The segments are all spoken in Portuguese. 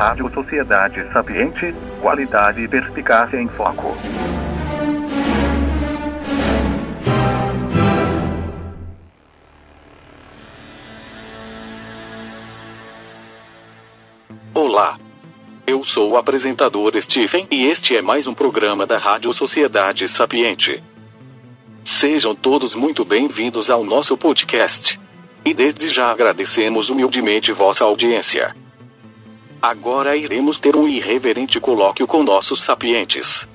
Rádio Sociedade Sapiente, qualidade e perspicácia em foco. Olá. Eu sou o apresentador Stephen e este é mais um programa da Rádio Sociedade Sapiente. Sejam todos muito bem-vindos ao nosso podcast. E desde já agradecemos humildemente vossa audiência. Agora iremos ter um irreverente colóquio com nossos sapientes.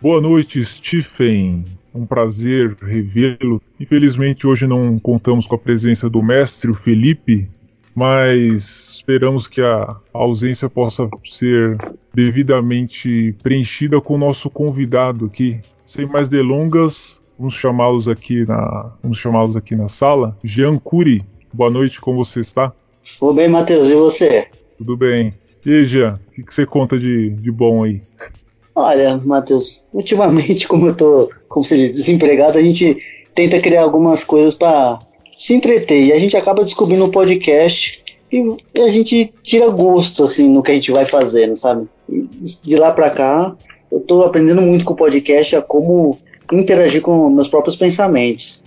Boa noite, Stephen. Um prazer revê-lo. Infelizmente hoje não contamos com a presença do mestre, o Felipe, mas esperamos que a ausência possa ser devidamente preenchida com o nosso convidado aqui. Sem mais delongas, vamos chamá-los aqui na, vamos chamá-los aqui na sala. Jean Cury, boa noite, como você está? Tudo bem, Matheus, e você? Tudo bem. E aí, Jean, o que, que você conta de, de bom aí? Olha, Matheus, ultimamente, como eu tô, como você diz, desempregado, a gente tenta criar algumas coisas para se entreter. E a gente acaba descobrindo um podcast e, e, a gente tira gosto, assim, no que a gente vai fazendo, sabe? De lá para cá, eu tô aprendendo muito com o podcast a como interagir com meus próprios pensamentos.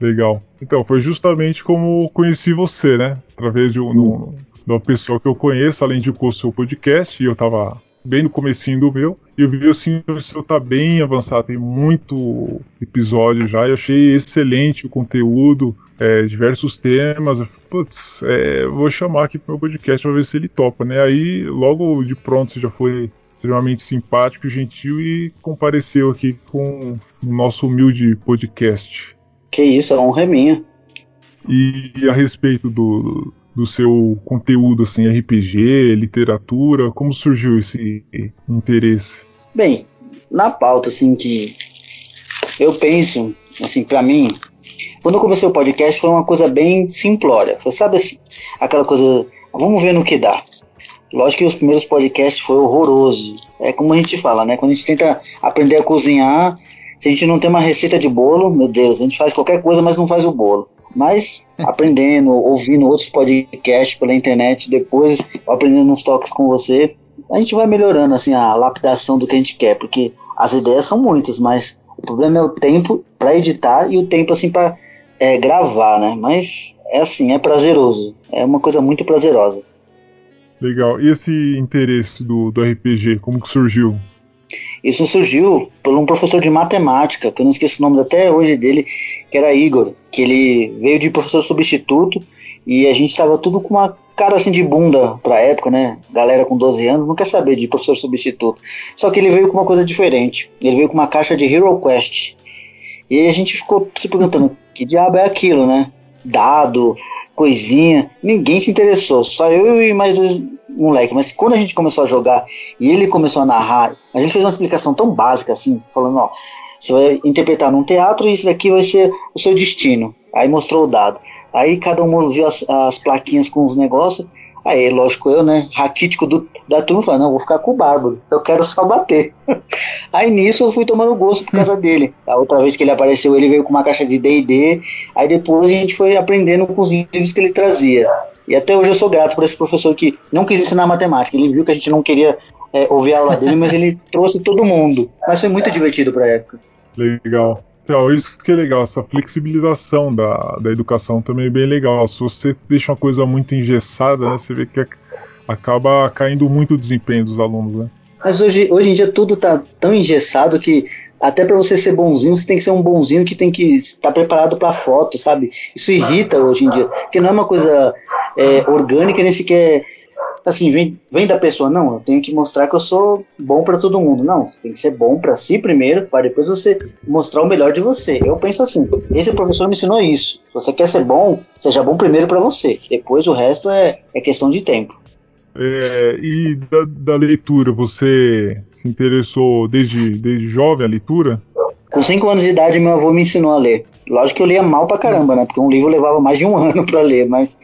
Legal. Então, foi justamente como conheci você, né? Através de, um, de uma pessoa que eu conheço, além de o seu podcast, e eu tava bem no comecinho do meu, e eu vi assim, o seu tá bem avançado, tem muito episódio já, e achei excelente o conteúdo, é, diversos temas. Putz, é, vou chamar aqui pro meu podcast pra ver se ele topa, né? Aí, logo de pronto, você já foi extremamente simpático e gentil e compareceu aqui com o nosso humilde podcast. Que isso, a honra é minha. E a respeito do, do seu conteúdo, assim, RPG, literatura, como surgiu esse interesse? Bem, na pauta, assim, que eu penso, assim, para mim, quando eu comecei o podcast foi uma coisa bem simplória. Foi, sabe assim, aquela coisa, vamos ver no que dá. Lógico que os primeiros podcasts foi horroroso. É como a gente fala, né? Quando a gente tenta aprender a cozinhar, se a gente não tem uma receita de bolo, meu Deus, a gente faz qualquer coisa, mas não faz o bolo. Mas aprendendo, ouvindo outros podcasts pela internet, depois aprendendo uns toques com você, a gente vai melhorando assim a lapidação do que a gente quer, porque as ideias são muitas, mas o problema é o tempo para editar e o tempo assim para é, gravar, né? Mas é assim, é prazeroso. É uma coisa muito prazerosa. Legal. E esse interesse do, do RPG, como que surgiu? Isso surgiu por um professor de matemática, que eu não esqueço o nome até hoje dele, que era Igor, que ele veio de professor substituto e a gente estava tudo com uma cara assim de bunda pra época, né? Galera com 12 anos não quer saber de professor substituto. Só que ele veio com uma coisa diferente. Ele veio com uma caixa de Hero Quest. E a gente ficou se perguntando que diabo é aquilo, né? Dado, coisinha. Ninguém se interessou, só eu e mais dois moleques. Mas quando a gente começou a jogar e ele começou a narrar, a gente fez uma explicação tão básica assim, falando: ó, você vai interpretar num teatro e isso daqui vai ser o seu destino. Aí mostrou o dado. Aí cada um viu as, as plaquinhas com os negócios. Aí, lógico, eu, né, raquítico do, da turma, falei, não, vou ficar com o Bárbaro, eu quero só bater. aí nisso eu fui tomando gosto por causa dele. A outra vez que ele apareceu, ele veio com uma caixa de D&D, aí depois a gente foi aprendendo com os livros que ele trazia. E até hoje eu sou grato por esse professor que não quis ensinar matemática, ele viu que a gente não queria é, ouvir a aula dele, mas ele trouxe todo mundo. Mas foi muito divertido pra época. Legal. Então, isso que é legal, essa flexibilização da, da educação também é bem legal. Se você deixa uma coisa muito engessada, né, você vê que acaba caindo muito o desempenho dos alunos, né? Mas hoje, hoje em dia tudo tá tão engessado que até para você ser bonzinho, você tem que ser um bonzinho que tem que estar preparado para foto, sabe? Isso irrita hoje em dia, porque não é uma coisa é, orgânica nem sequer assim, vem, vem da pessoa, não, eu tenho que mostrar que eu sou bom para todo mundo. Não, você tem que ser bom para si primeiro, para depois você mostrar o melhor de você. Eu penso assim, esse professor me ensinou isso. Se você quer ser bom, seja bom primeiro para você. Depois o resto é, é questão de tempo. É, e da, da, leitura, você se interessou desde, desde jovem a leitura? Com 5 anos de idade, meu avô me ensinou a ler. Lógico que eu lia mal pra caramba, né? Porque um livro levava mais de um ano para ler, mas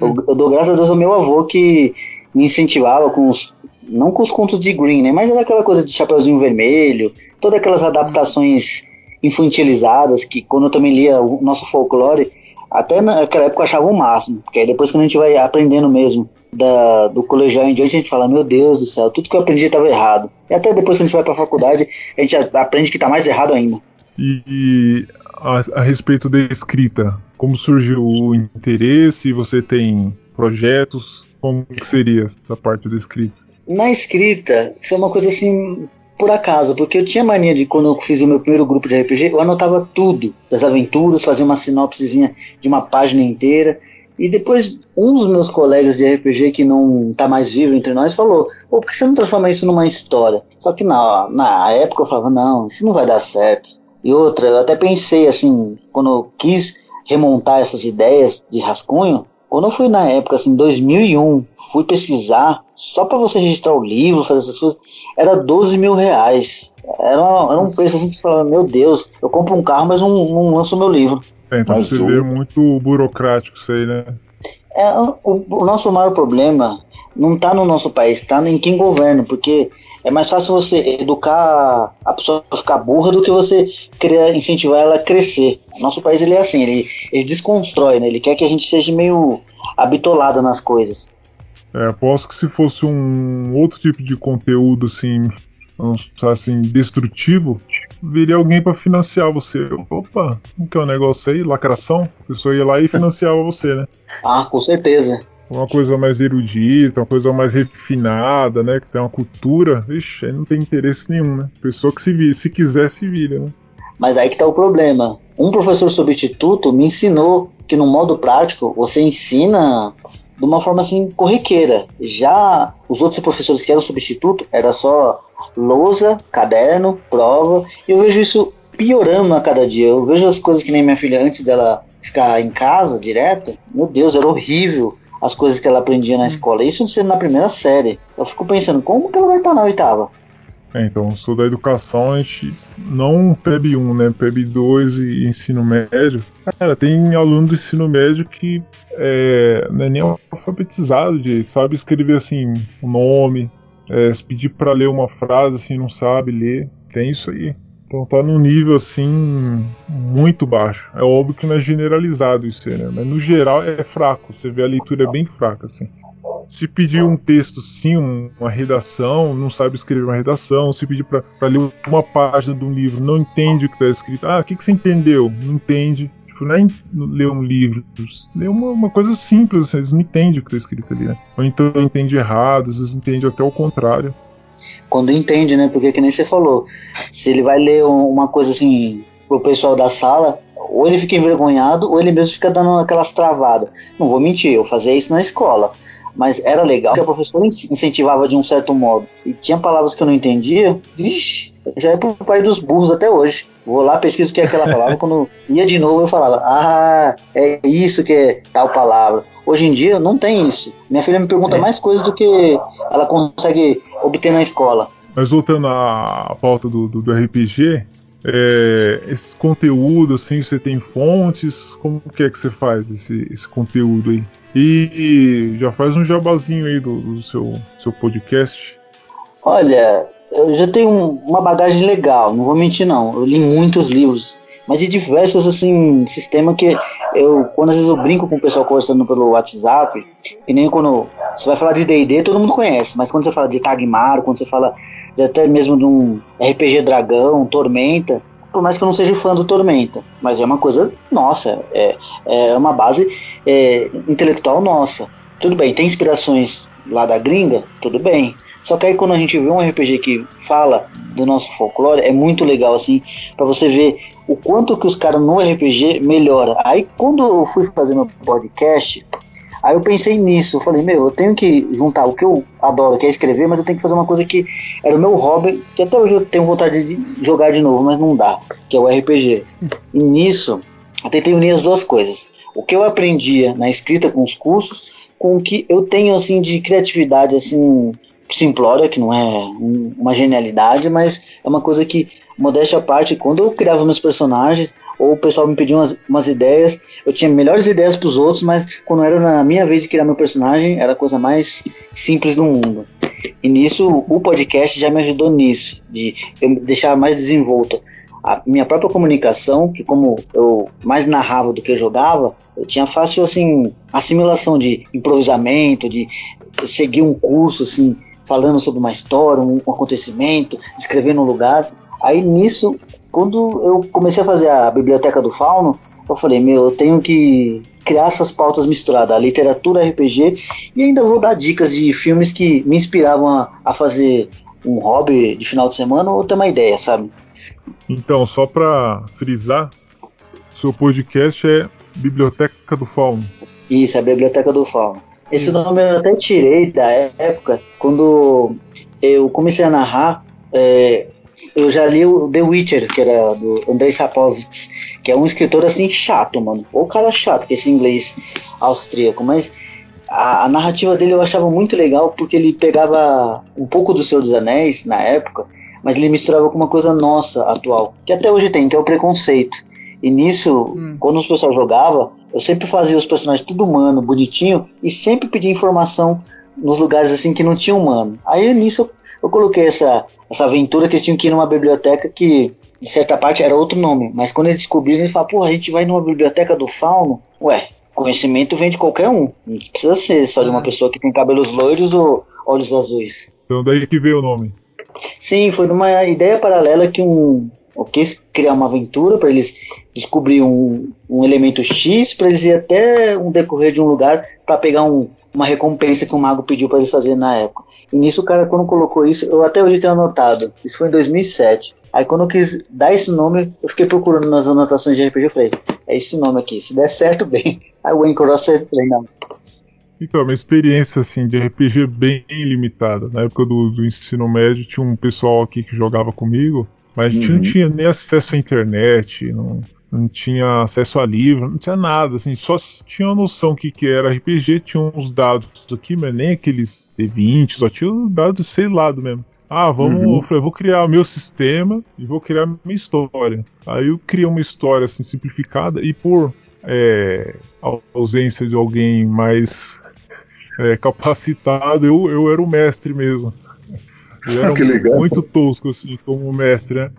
eu, eu, dou graças a Deus ao meu avô que me incentivava com os. Não com os contos de Green, né? Mas era aquela coisa de Chapeuzinho Vermelho, todas aquelas adaptações infantilizadas que quando eu também lia o nosso folclore, Até naquela época eu achava o máximo, porque aí depois quando a gente vai aprendendo mesmo da, do colegial em diante, a gente fala, meu Deus do céu, tudo que eu aprendi estava errado. E até depois que a gente vai para a faculdade, a gente aprende que está mais errado ainda. E, e a, a, respeito da escrita, como surgiu o interesse? Você tem projetos? Como seria essa parte da escrita? Na escrita, foi uma coisa assim, por acaso, porque eu tinha mania de quando eu fiz o meu primeiro grupo de RPG, eu anotava tudo das aventuras, fazia uma sinopsezinha de uma página inteira. E depois, um dos meus colegas de RPG que não tá mais vivo entre nós falou: Pô, por que você não transforma isso numa história? Só que na, na época eu falava: Não, isso não vai dar certo. E outra, eu até pensei assim, quando eu quis remontar essas ideias de rascunho, quando eu fui na época, assim, 2001, fui pesquisar, só para você registrar o livro, fazer essas coisas, era 12 mil reais. Era, era um preço assim que você falava, meu Deus, eu compro um carro, mas não, não lanço o meu livro. É, então Mas você o... vê muito burocrático isso aí, né? É, o, o nosso maior problema não está no nosso país, está em quem governa, porque é mais fácil você educar a pessoa a ficar burra do que você querer incentivar ela a crescer. Nosso país ele é assim, ele, ele desconstrói, né? ele quer que a gente seja meio habitolado nas coisas. É, aposto que se fosse um outro tipo de conteúdo assim vamos assim, destrutivo, viria alguém para financiar você. Opa, o que é o um negócio aí? Lacração? A pessoa ia lá e financiava você, né? Ah, com certeza. Uma coisa mais erudita, uma coisa mais refinada, né? Que tem uma cultura, vixe, aí não tem interesse nenhum, né? Pessoa que se vira, se quiser, se vira, né? Mas aí que tá o problema. Um professor substituto me ensinou que no modo prático você ensina de uma forma assim corriqueira. Já os outros professores que eram substituto era só lousa, caderno, prova. E eu vejo isso piorando a cada dia. Eu vejo as coisas que nem minha filha antes dela ficar em casa direto. Meu Deus, era horrível as coisas que ela aprendia na hum. escola. Isso sendo na primeira série. Eu fico pensando, como que ela vai estar na oitava? É, então, sou da educação, a gente não PEB 1, né? PEB 2 e ensino médio. Cara, tem aluno do ensino médio que é, não é nem alfabetizado de sabe escrever assim o nome, é, se pedir para ler uma frase assim, não sabe ler. Tem isso aí. Então tá num nível assim muito baixo. É óbvio que não é generalizado isso aí, né? Mas no geral é fraco. Você vê a leitura é bem fraca, assim. Se pedir um texto, sim, uma redação, não sabe escrever uma redação. Se pedir para ler uma página de um livro, não entende o que está escrito. Ah, o que, que você entendeu? Não entende. Tipo, não é ler um livro, ler uma, uma coisa simples, assim, eles não entendem o que está escrito ali, né? Ou então entende errado, às vezes entende até o contrário. Quando entende, né? Porque que nem você falou, se ele vai ler uma coisa assim pro pessoal da sala, ou ele fica envergonhado, ou ele mesmo fica dando aquelas travadas. Não vou mentir, eu fazia isso na escola mas era legal que a professora incentivava de um certo modo. E tinha palavras que eu não entendia, já é pro pai dos burros até hoje. Vou lá, pesquiso o que é aquela palavra, quando ia de novo eu falava, ah, é isso que é tal palavra. Hoje em dia não tem isso. Minha filha me pergunta é. mais coisas do que ela consegue obter na escola. Mas voltando à pauta do, do, do RPG, é, esses conteúdos, assim, você tem fontes? Como que é que você faz esse, esse conteúdo aí? E já faz um jabazinho aí do, do seu, seu podcast. Olha, eu já tenho uma bagagem legal, não vou mentir não. Eu li muitos livros, mas de diversos assim sistemas que eu quando às vezes eu brinco com o pessoal conversando pelo WhatsApp, e nem quando você vai falar de D&D, todo mundo conhece, mas quando você fala de Tagmar, quando você fala até mesmo de um RPG Dragão, Tormenta, por mais que eu não seja fã do Tormenta, mas é uma coisa nossa, é, é uma base é, intelectual nossa. Tudo bem, tem inspirações lá da gringa? Tudo bem. Só que aí quando a gente vê um RPG que fala do nosso folclore, é muito legal assim, para você ver o quanto que os caras no RPG melhora. Aí quando eu fui fazer meu podcast, Aí eu pensei nisso, eu falei, meu, eu tenho que juntar o que eu adoro, que é escrever, mas eu tenho que fazer uma coisa que era o meu hobby, que até hoje eu tenho vontade de jogar de novo, mas não dá, que é o RPG. E nisso, eu tentei unir as duas coisas. O que eu aprendia na escrita com os cursos, com o que eu tenho assim de criatividade assim simplória, que não é uma genialidade, mas é uma coisa que modéstia à parte, quando eu criava meus personagens, ou o pessoal me pedia umas, umas ideias, eu tinha melhores ideias para os outros, mas quando era na minha vez de criar meu personagem, era a coisa mais simples do mundo. E nisso, o podcast já me ajudou nisso, de eu me deixar mais desenvolto. a minha própria comunicação, que como eu mais narrava do que jogava, eu tinha fácil assim assimilação de improvisamento, de seguir um curso assim falando sobre uma história, um, um acontecimento, escrevendo um lugar. Aí nisso, quando eu comecei a fazer a biblioteca do Fauno, eu falei, meu, eu tenho que criar essas pautas misturadas, a literatura, RPG, e ainda vou dar dicas de filmes que me inspiravam a, a fazer um hobby de final de semana ou ter uma ideia, sabe? Então, só para frisar, seu podcast é Biblioteca do Fauno. Isso, é a Biblioteca do Fauno. Esse nome eu até tirei da época quando eu comecei a narrar. É, eu já li o The Witcher, que era do Andrei Sapkowski, que é um escritor assim chato, mano. Ou cara chato, que é esse inglês austríaco, mas a, a, narrativa dele eu achava muito legal porque ele pegava um pouco do Senhor dos Anéis na época, mas ele misturava com uma coisa nossa atual, que até hoje tem, que é o preconceito. E nisso, hum. quando os pessoal jogava, eu sempre fazia os personagens tudo humano, bonitinho, e sempre pedia informação nos lugares assim que não tinha humano. Aí nisso eu, eu coloquei essa, essa aventura que eles tinham que ir numa biblioteca que, de certa parte, era outro nome. Mas quando eles descobriram, eles falaram, pô, a gente vai numa biblioteca do fauno. Ué, conhecimento vem de qualquer um. Não precisa ser só de uma é. pessoa que tem cabelos loiros ou olhos azuis. Então daí que veio o nome. Sim, foi numa ideia paralela que um, eu quis criar uma aventura para eles descobrir um, um elemento X, para eles ir até um decorrer de um lugar para pegar um, uma recompensa que o mago pediu para eles fazerem na época. E nisso o cara, quando colocou isso, eu até hoje tenho anotado. Isso foi em 2007. Aí quando eu quis dar esse nome, eu fiquei procurando nas anotações de RPG. Eu falei, é esse nome aqui. Se der certo, bem. Aí o eu falei, não. Então, uma experiência assim de RPG bem limitada. Na época do, do ensino médio, tinha um pessoal aqui que jogava comigo. Mas a gente uhum. não tinha nem acesso à internet, não, não tinha acesso a livro, não tinha nada, assim, só tinha uma noção que, que era RPG, tinha uns dados aqui, mas nem aqueles D20, só tinha os dados, sei lá, do mesmo. Ah, vamos, uhum. eu falei, vou criar o meu sistema e vou criar minha história. Aí eu criei uma história assim simplificada e por é, ausência de alguém mais é, capacitado, eu, eu era o mestre mesmo. Eu era muito tosco, assim, como mestre, né?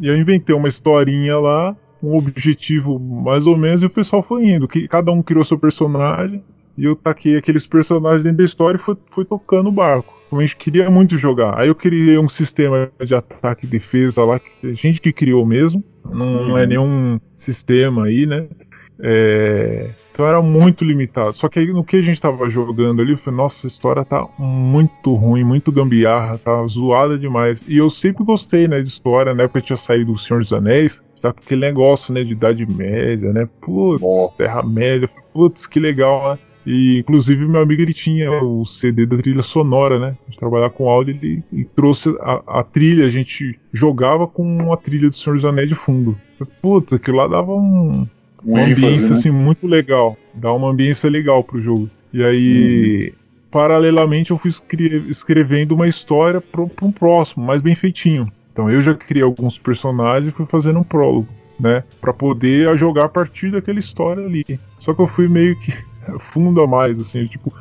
E eu inventei uma historinha lá, um objetivo mais ou menos, e o pessoal foi indo. Que cada um criou seu personagem, e eu taquei aqueles personagens dentro da história e fui, fui tocando o barco. A gente queria muito jogar. Aí eu criei um sistema de ataque e defesa lá, que a gente que criou mesmo. Não, não é uhum. nenhum sistema aí, né? É, então era muito limitado. Só que aí no que a gente tava jogando ali, eu falei, nossa, essa história tá muito ruim, muito gambiarra, tá zoada demais. E eu sempre gostei, né, de história, na época eu tinha saído do Senhor dos Anéis, tá com aquele negócio, né, de Idade Média, né, putz, Terra-média, putz, que legal, né. E inclusive meu amigo ele tinha o CD da trilha sonora, né? A gente trabalhava com áudio, ele, ele trouxe a, a, trilha, a gente jogava com a trilha do Senhor dos Anéis de fundo. Putz, aquilo lá dava um, uma ambiência né? assim muito legal, dá uma ambiência legal pro jogo. E aí, uhum. paralelamente, eu fui escrevendo uma história para um próximo, mais bem feitinho. Então eu já criei alguns personagens e fui fazendo um prólogo, né, para poder jogar a partir daquela história ali. Só que eu fui meio que fundo a mais, assim, tipo,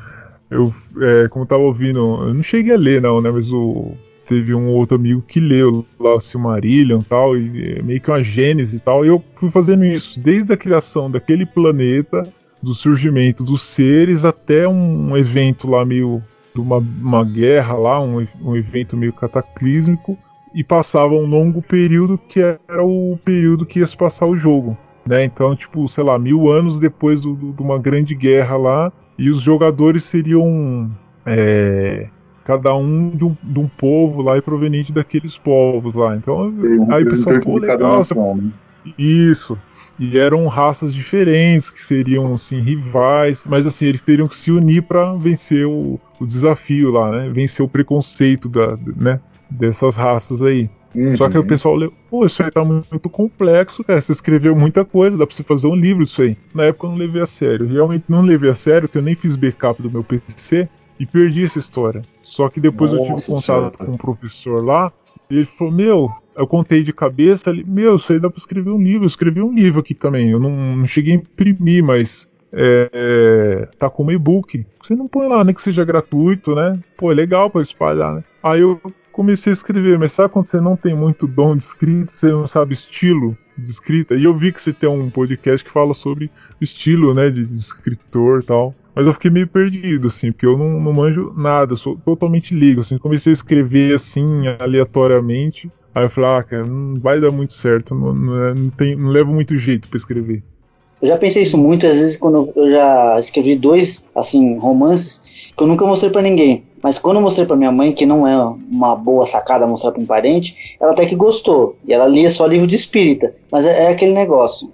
eu, é, como eu tava ouvindo, eu não cheguei a ler não, né, mas o teve um outro amigo que leu lá o Silmarillion e tal, e é meio que uma gênese e tal, e eu fui fazendo isso, desde a criação daquele planeta, do surgimento dos seres, até um, evento lá meio, uma, uma guerra lá, um, um evento meio cataclísmico, e passava um longo período que era o período que ia se passar o jogo. Né? Então, tipo, sei lá, mil anos depois do, de uma grande guerra lá, e os jogadores seriam é, cada um de um, de um povo lá e proveniente daqueles povos lá. Então, um aí o pessoal, pô, legal. Nação, né? Isso. E eram raças diferentes, que seriam, assim, rivais, mas, assim, eles teriam que se unir para vencer o, o desafio lá, né? Vencer o preconceito da, né? dessas raças aí. Uhum. Só que o pessoal leu, pô, isso aí tá muito complexo, cara. Você escreveu muita coisa, dá pra você fazer um livro disso aí. Na época eu não levei a sério. Realmente não levei a sério, porque eu nem fiz backup do meu PC e perdi essa história. Só que depois Nossa, eu tive contato com um professor lá, e ele falou, meu, eu contei de cabeça, ele, meu, isso aí dá pra escrever um livro, eu escrevi um livro aqui também, eu não, não cheguei a imprimir, mas é, é, tá como e-book. Você não põe lá, nem que seja gratuito, né? Pô, é legal pra espalhar, né? Aí eu comecei a escrever, mas sabe quando você não tem muito dom de escrita, você não sabe estilo de escrita? E eu vi que você tem um podcast que fala sobre estilo, né, de, de escritor e tal. Mas eu fiquei meio perdido, assim, porque eu não, não manjo nada, sou totalmente leigo, assim, comecei a escrever assim, aleatoriamente. Aí eu falei, ah, cara, não vai dar muito certo, não, não, é, não, tem, não leva muito jeito para escrever. Eu já pensei isso muito, às vezes, quando eu já escrevi dois, assim, romances, que eu nunca mostrei para ninguém. Mas quando eu mostrei para minha mãe, que não é uma boa sacada mostrar para um parente, ela até que gostou. E ela lia só livro de espírita. Mas é, é aquele negócio.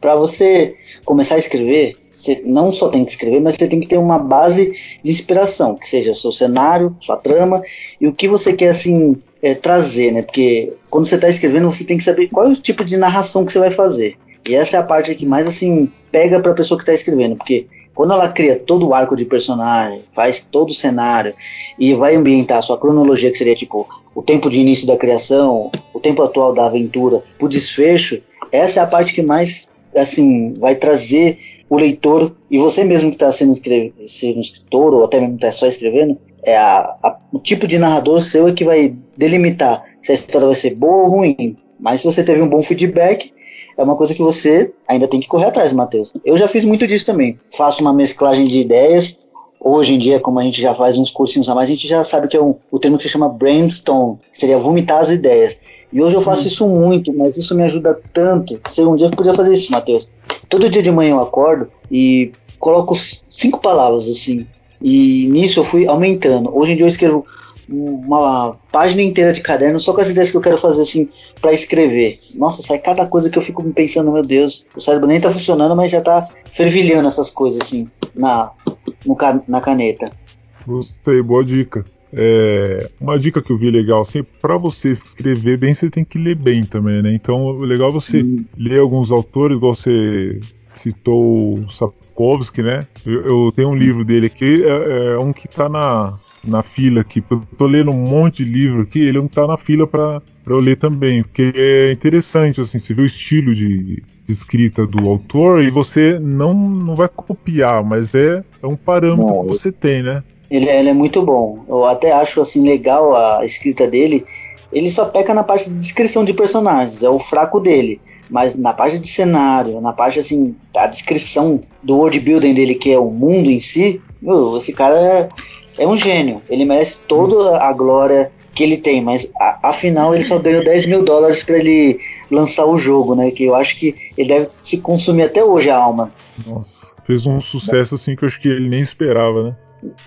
Para você começar a escrever, você não só tem que escrever, mas você tem que ter uma base de inspiração, que seja seu cenário, sua trama e o que você quer assim é, trazer, né? Porque quando você está escrevendo, você tem que saber qual é o tipo de narração que você vai fazer. E essa é a parte que mais assim pega para a pessoa que está escrevendo, porque quando ela cria todo o arco de personagem, faz todo o cenário e vai ambientar a sua cronologia, que seria tipo o tempo de início da criação, o tempo atual da aventura, o desfecho, essa é a parte que mais assim vai trazer o leitor e você mesmo que está sendo, sendo escritor ou até mesmo está só escrevendo, é a, a, o tipo de narrador seu é que vai delimitar se a história vai ser boa ou ruim. Mas se você teve um bom feedback, é uma coisa que você ainda tem que correr atrás, Matheus. Eu já fiz muito disso também. Faço uma mesclagem de ideias. Hoje em dia, como a gente já faz uns cursinhos a mais, a gente já sabe que é um, o termo que se chama brainstorm, que seria vomitar as ideias. E hoje eu faço hum. isso muito, mas isso me ajuda tanto. Se um dia eu podia fazer isso, Matheus. Todo dia de manhã eu acordo e coloco cinco palavras assim. E nisso eu fui aumentando. Hoje em dia eu escrevo uma página inteira de caderno só com as ideias que eu quero fazer assim para escrever. Nossa, sai cada coisa que eu fico pensando, meu Deus, o cérebro nem tá funcionando, mas já tá fervilhando essas coisas assim na, no, na caneta. Gostei, boa dica. É, uma dica que eu vi legal, assim, para você escrever bem, você tem que ler bem também, né? Então, legal você hum. ler alguns autores, igual você citou o Sapkowski, né? Eu, eu, tenho um livro dele aqui, é, é um que tá na, na fila aqui. Eu tô lendo um monte de livro aqui, ele não tá na fila para eu ler também, porque é interessante, assim, você vê o estilo de, de escrita do autor e você não, não vai copiar, mas é, é um parâmetro que você tem, né? Ele, é, ele é muito bom. Eu até acho assim legal a escrita dele. Ele só peca na parte de descrição de personagens, é o fraco dele. Mas na parte de cenário, na parte assim, da descrição do world building dele, que é o mundo em si, meu, esse cara é, é um gênio. Ele merece toda a glória que ele tem, mas a, afinal ele só ganhou 10 mil dólares para ele lançar o jogo, né? Que eu acho que ele deve se consumir até hoje a alma. Nossa, fez um sucesso assim que eu acho que ele nem esperava, né?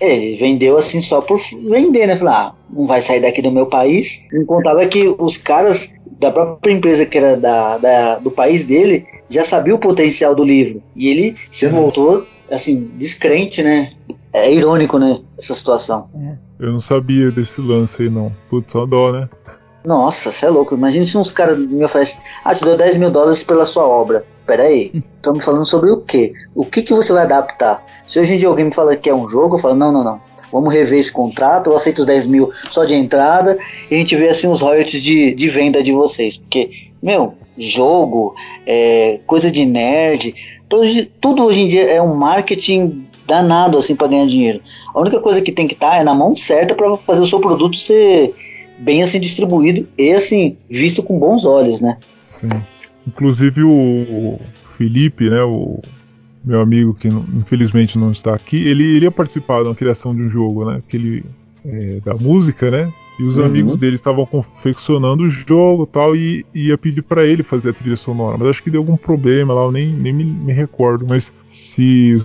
Ele vendeu assim só por vender, né? Falar, ah, não vai sair daqui do meu país. Não contava que os caras da própria empresa que era da, da do país dele já sabia o potencial do livro. E ele, sendo uhum. autor, assim, descrente, né? É irônico, né? Essa situação. Eu não sabia desse lance aí, não. Putz, só dó, né? Nossa, você é louco. Imagina se uns caras me oferecem. Ah, te dou 10 mil dólares pela sua obra. Pera aí, estamos falando sobre o quê? O que, que você vai adaptar? Se hoje em dia alguém me fala que é um jogo, eu falo, não, não, não. Vamos rever esse contrato, eu aceito os 10 mil só de entrada e a gente vê assim os royalties de, de venda de vocês. Porque, meu, jogo, é, coisa de nerd, tudo, tudo hoje em dia é um marketing danado assim para ganhar dinheiro. A única coisa que tem que estar tá é na mão certa para fazer o seu produto ser bem assim distribuído e assim visto com bons olhos, né? Sim. Inclusive o Felipe, né, o meu amigo que infelizmente não está aqui, ele iria participar da criação de um jogo, né, aquele é, da música, né? E os uhum. amigos dele estavam confeccionando o jogo tal, e ia pedir para ele fazer a trilha sonora. Mas acho que deu algum problema lá, eu nem, nem me, me recordo. Mas se,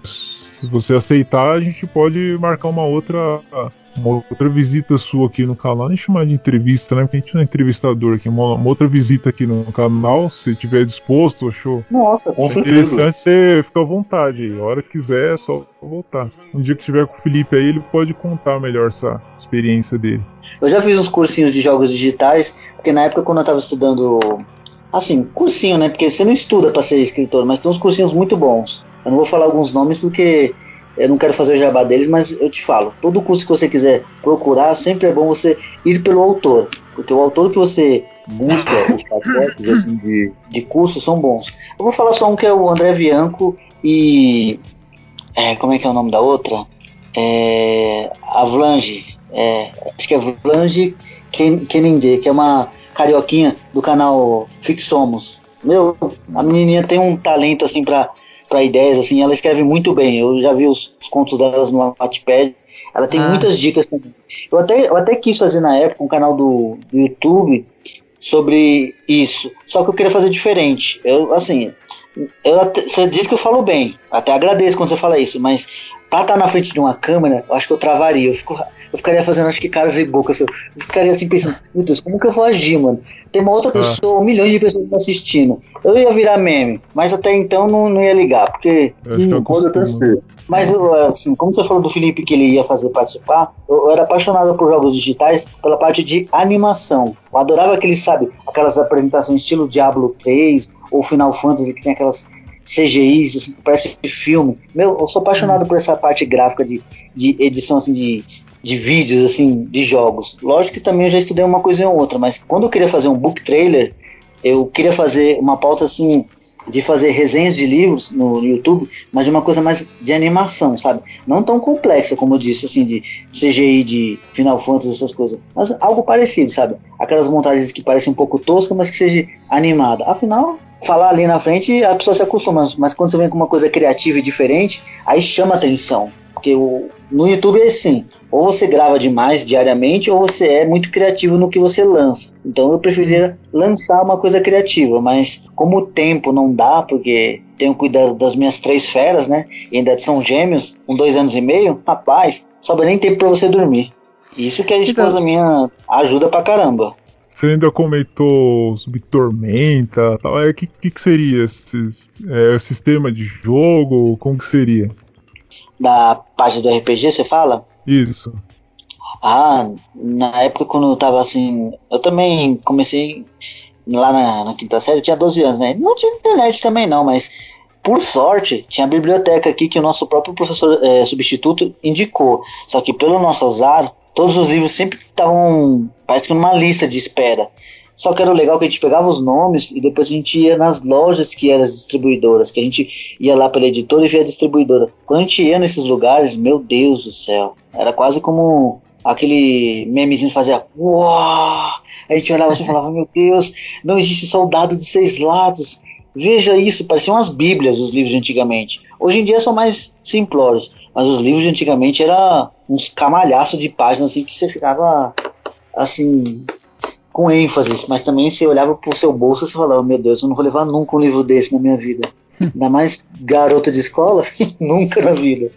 se você aceitar, a gente pode marcar uma outra uma outra visita sua aqui no canal, nem chamar de entrevista, né? Porque a gente não é entrevistador aqui, uma, uma outra visita aqui no canal, se tiver disposto, achou Nossa, com interessante, você fica à vontade aí. A hora que quiser, é só voltar. Um dia que tiver com o Felipe aí, ele pode contar melhor essa experiência dele. Eu já fiz uns cursinhos de jogos digitais, porque na época quando eu tava estudando. Assim, cursinho, né? Porque você não estuda para ser escritor, mas tem uns cursinhos muito bons. Eu não vou falar alguns nomes porque eu não quero fazer o jabá deles, mas eu te falo, todo curso que você quiser procurar, sempre é bom você ir pelo autor, porque o autor que você busca, os pacotes assim, de, de curso são bons. Eu vou falar só um que é o André Bianco e. É, como é que é o nome da outra? É, Avlange. É, acho que é Blanche Keninde, que é uma carioquinha do canal Fixomos. Meu, a menininha tem um talento assim para para ideias assim, ela escreve muito bem. Eu já vi os, os contos delas no Wattpad. Ela tem ah. muitas dicas também. Eu até, eu até quis fazer na época um canal do, do YouTube sobre isso. Só que eu queria fazer diferente. Eu, assim, eu até, você diz que eu falo bem. Até agradeço quando você fala isso, mas pra estar na frente de uma câmera, eu acho que eu travaria. Eu, fico, eu ficaria fazendo, acho que caras e bocas. Eu ficaria assim pensando, meu Deus, como que eu vou agir, mano? Tem uma outra ah. pessoa, milhões de pessoas assistindo. Eu ia virar meme, mas até então não, não ia ligar, porque. Hum, pode até ser. Mas, assim, como você falou do Felipe que ele ia fazer participar, eu, eu era apaixonado por jogos digitais pela parte de animação. Eu adorava aqueles, sabe, aquelas apresentações estilo Diablo 3 ou Final Fantasy que tem aquelas CGIs, assim, parece filme. Meu, eu sou apaixonado por essa parte gráfica de, de edição assim, de, de vídeos, assim, de jogos. Lógico que também eu já estudei uma coisa ou outra, mas quando eu queria fazer um book trailer, eu queria fazer uma pauta assim de fazer resenhas de livros no YouTube, mas de uma coisa mais de animação, sabe? Não tão complexa, como eu disse, assim, de CGI, de Final Fantasy, essas coisas, mas algo parecido, sabe? Aquelas montagens que parecem um pouco toscas, mas que seja animada. Afinal, falar ali na frente, a pessoa se acostuma, mas quando você vem com uma coisa criativa e diferente, aí chama atenção. Porque o, no YouTube é assim, ou você grava demais diariamente, ou você é muito criativo no que você lança. Então eu preferia lançar uma coisa criativa, mas como o tempo não dá, porque tenho cuidado das minhas três feras, né? E ainda são gêmeos, com dois anos e meio, rapaz, sobra nem tempo para você dormir. Isso que a então esposa então, minha ajuda pra caramba. Você ainda comentou sobre tormenta, tal. É, que, que, que seria esse é, sistema de jogo? Como que seria? Da página do RPG, você fala? Isso. Ah, na época quando eu tava assim, eu também comecei lá na, na quinta série, eu tinha 12 anos, né? Não tinha internet também não, mas por sorte, tinha a biblioteca aqui que o nosso próprio professor é, substituto indicou. Só que pelo nosso azar, todos os livros sempre estavam, parece que numa lista de espera. Só que era legal que a gente pegava os nomes e depois a gente ia nas lojas que eram as distribuidoras, que a gente ia lá pela editora e via a distribuidora. Quando a gente ia nesses lugares, meu Deus do céu, era quase como aquele memezinho fazia uau! A gente olhava assim e falava, meu Deus, não existe soldado de seis lados. Veja isso, pareciam umas bíblias os livros de antigamente. Hoje em dia são mais simplórios, mas os livros de antigamente eram uns camalhaços de páginas assim que você ficava assim com ênfase, mas também você olhava pro seu bolso e falava, meu Deus, eu não vou levar nunca um livro desse na minha vida. Ainda mais garota de escola, nunca na vida.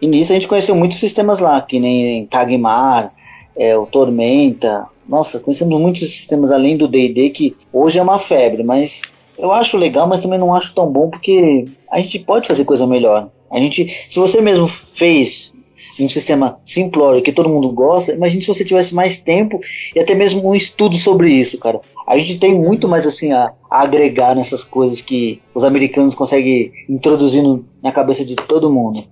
E nisso a gente conheceu muitos sistemas lá, que nem Tagmar, é, o Tormenta. Nossa, conhecemos muitos sistemas além do D&D que hoje é uma febre, mas eu acho legal, mas também não acho tão bom porque a gente pode fazer coisa melhor. A gente, se você mesmo fez um sistema simplório que todo mundo gosta, imagine se você tivesse mais tempo e até mesmo um estudo sobre isso, cara. A gente tem muito mais assim a, a agregar nessas coisas que os americanos conseguem introduzir no, na cabeça de todo mundo.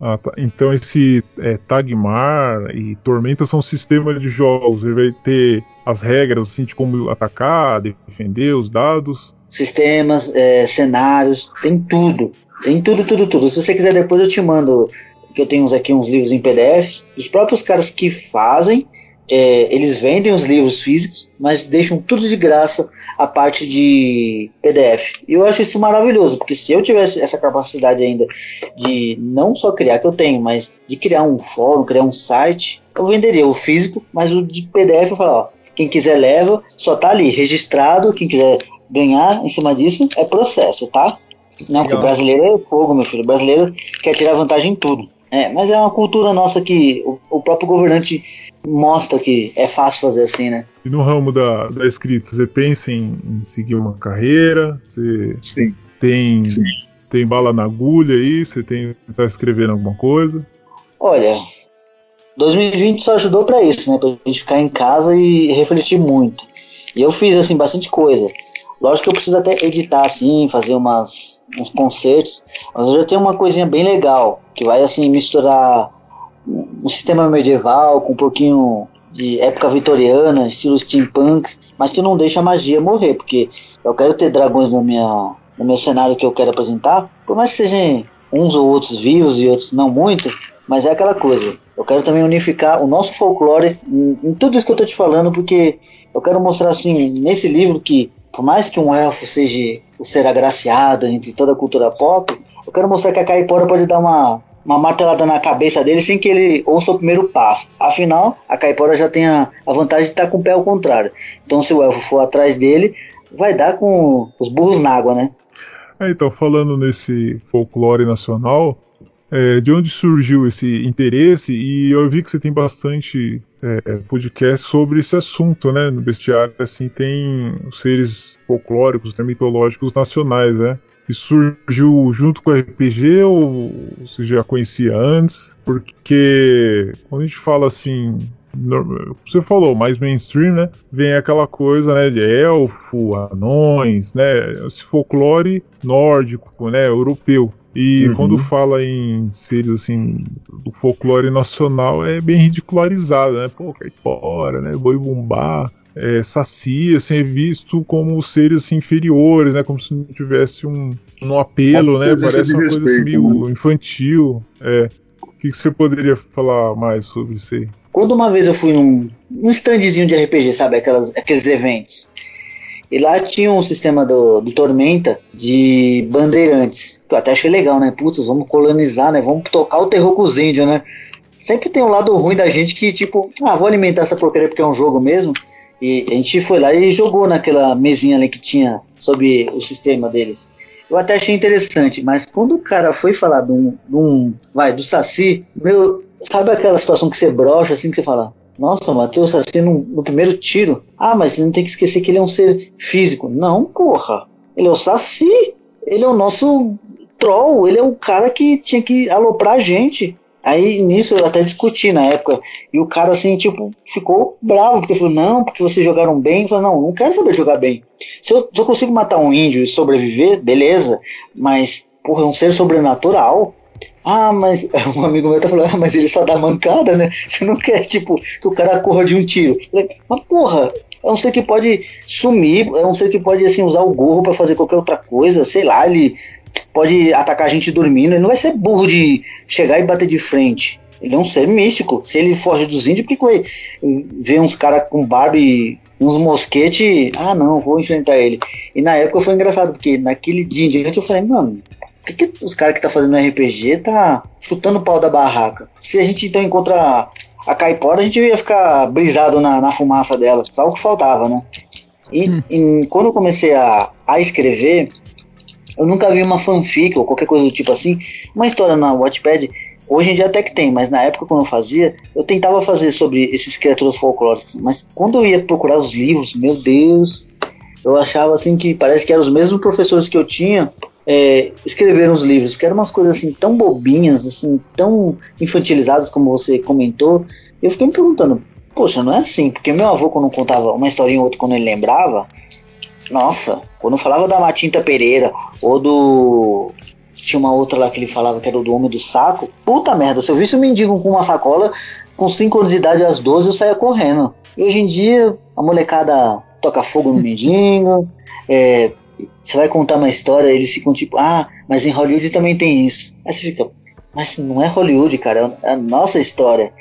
Ah, tá. Então esse é, Tagmar e Tormenta são sistemas de jogos. Ele vai ter as regras assim de como atacar, defender os dados. Sistemas, é, cenários, tem tudo. Tem tudo, tudo, tudo. Se você quiser depois eu te mando que eu tenho uns aqui uns livros em PDFs. Os próprios caras que fazem, é, eles vendem os livros físicos, mas deixam tudo de graça a parte de PDF. E eu acho isso maravilhoso, porque se eu tivesse essa capacidade ainda de não só criar que eu tenho, mas de criar um fórum, criar um site, eu venderia o físico, mas o de PDF eu falo, ó, quem quiser leva, só tá ali registrado, quem quiser ganhar em cima disso é processo, tá? Não, porque o brasileiro é fogo, meu filho. O brasileiro quer tirar vantagem em tudo. É, mas é uma cultura nossa que o, o, próprio governante mostra que é fácil fazer assim, né? E no ramo da, da escrita, você pensa em, em seguir uma carreira? Você Sim. tem Sim. tem bala na agulha aí? Você tem tá escrevendo alguma coisa? Olha, 2020 só ajudou para isso, né? Pra gente ficar em casa e refletir muito. E eu fiz assim bastante coisa. Lógico que eu preciso até editar assim, fazer umas, uns concertos, mas eu já tenho uma coisinha bem legal, que vai assim misturar um sistema medieval com um pouquinho de época vitoriana, estilo steampunk, mas que não deixa a magia morrer, porque eu quero ter dragões no, minha, no meu cenário que eu quero apresentar, por mais que sejam uns ou outros vivos e outros não muito, Mas é aquela coisa, eu quero também unificar o nosso folclore em, em tudo isso que eu tô te falando, porque eu quero mostrar assim, nesse livro que, por mais que um elfo seja o ser agraciado entre toda a cultura pop, eu quero mostrar que a caipora pode dar uma, uma martelada na cabeça dele sem que ele ouça o primeiro passo. Afinal, a caipora já tem a, a vantagem de estar com o pé ao contrário. Então, se o elfo for atrás dele, vai dar com os burros na água, né? É, então, falando nesse folclore nacional, é, de onde surgiu esse interesse? E eu vi que você tem bastante é, podcast sobre esse assunto, né? No bestiário, assim, tem seres folclóricos, né, mitológicos nacionais, né? E surgiu junto com o RPG ou você já conhecia antes? Porque quando a gente fala assim, você falou, mais mainstream, né? Vem aquela coisa, né, de elfo, anões, né? Esse folclore nórdico, né, europeu. E uhum. quando fala em seres assim do folclore nacional é bem ridicularizado, né? Pô, caipora, né? Boi bumbá, é, saci, assim, é visto como seres assim, inferiores, né? Como se não tivesse um, um apelo, né? Parece uma coisa assim, meio né? infantil. É. O que, que, você poderia falar mais sobre isso aí? Quando uma vez eu fui num, num standzinho de RPG, sabe? Aquelas, aqueles eventos. E lá tinha um sistema do, do Tormenta de bandeirantes. Que eu até achei legal, né? Putz, vamos colonizar, né? Vamos tocar o terror com os índios, né? Sempre tem um lado ruim da gente que, tipo, ah, vou alimentar essa porcaria porque é um jogo mesmo. E a gente foi lá e jogou naquela mesinha ali que tinha sobre o sistema deles. Eu até achei interessante, mas quando o cara foi falar de um, de um vai, do Saci, meu, sabe aquela situação que você brocha assim que você fala, nossa, Matheus assim no, no, primeiro tiro. Ah, mas você não tem que esquecer que ele é um ser físico. Não, porra. Ele é o Saci. Ele é o nosso troll. Ele é o cara que tinha que aloprar a gente. Aí nisso eu até discuti na época. E o cara assim, tipo, ficou bravo, porque falou, não, porque vocês jogaram bem. Eu não, não quero saber jogar bem. Se eu, se eu consigo matar um índio e sobreviver, beleza. Mas, porra, é um ser sobrenatural. Ah, mas um amigo meu tá falando, ah, mas ele só dá mancada, né? Você não quer, tipo, que o cara corra de um tiro. Mas porra, é um ser que pode sumir, é um ser que pode assim usar o gorro para fazer qualquer outra coisa, sei lá, ele pode atacar a gente dormindo, ele não vai ser burro de chegar e bater de frente. Ele é um ser místico. Se ele foge dos índios, porque ver uns caras com barba e uns mosquete, ah não, vou enfrentar ele. E na época foi engraçado, porque naquele dia em diante eu falei, mano, por que, que os caras que tá fazendo RPG tá chutando o pau da barraca? Se a gente então encontra a caipora, a gente ia ficar brisado na, na fumaça dela. Só o que faltava, né? E, hum. quando eu comecei a, a escrever, eu nunca vi uma fanfic ou qualquer coisa do tipo assim. Uma história na Watchpad, hoje em dia até que tem, mas na época quando eu fazia, eu tentava fazer sobre esses criaturas folclóricas. Mas quando eu ia procurar os livros, meu Deus, eu achava assim que parece que eram os mesmos professores que eu tinha é, escreveram os livros, porque eram umas coisas assim tão bobinhas, assim, tão infantilizadas como você comentou. Eu fiquei me perguntando, poxa, não é assim, porque meu avô quando contava uma historinha ou outra quando ele lembrava, nossa, quando falava da Matinta Pereira ou do tinha uma outra lá que ele falava que era do homem do saco. Puta merda, se eu visse um mendigo com uma sacola com 5 anos de idade às 12, eu saía correndo. E hoje em dia, a molecada toca fogo no mendigo, é, você vai contar uma história, eles ficam tipo, ah, mas em Hollywood também tem isso. Aí você fica, mas não é Hollywood, cara, é a nossa história.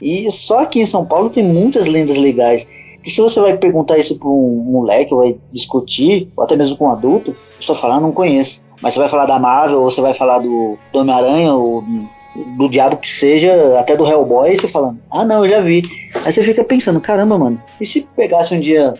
E só aqui em São Paulo tem muitas lendas legais. E se você vai perguntar isso para um moleque, vai discutir, ou até mesmo com um adulto, só falar, não conheço. Mas você vai falar da Marvel, ou você vai falar do, do Homem-Aranha, ou do, do diabo que seja, até do Hellboy, e você falando, ah não, eu já vi. Aí você fica pensando, caramba, mano, e se pegasse um dia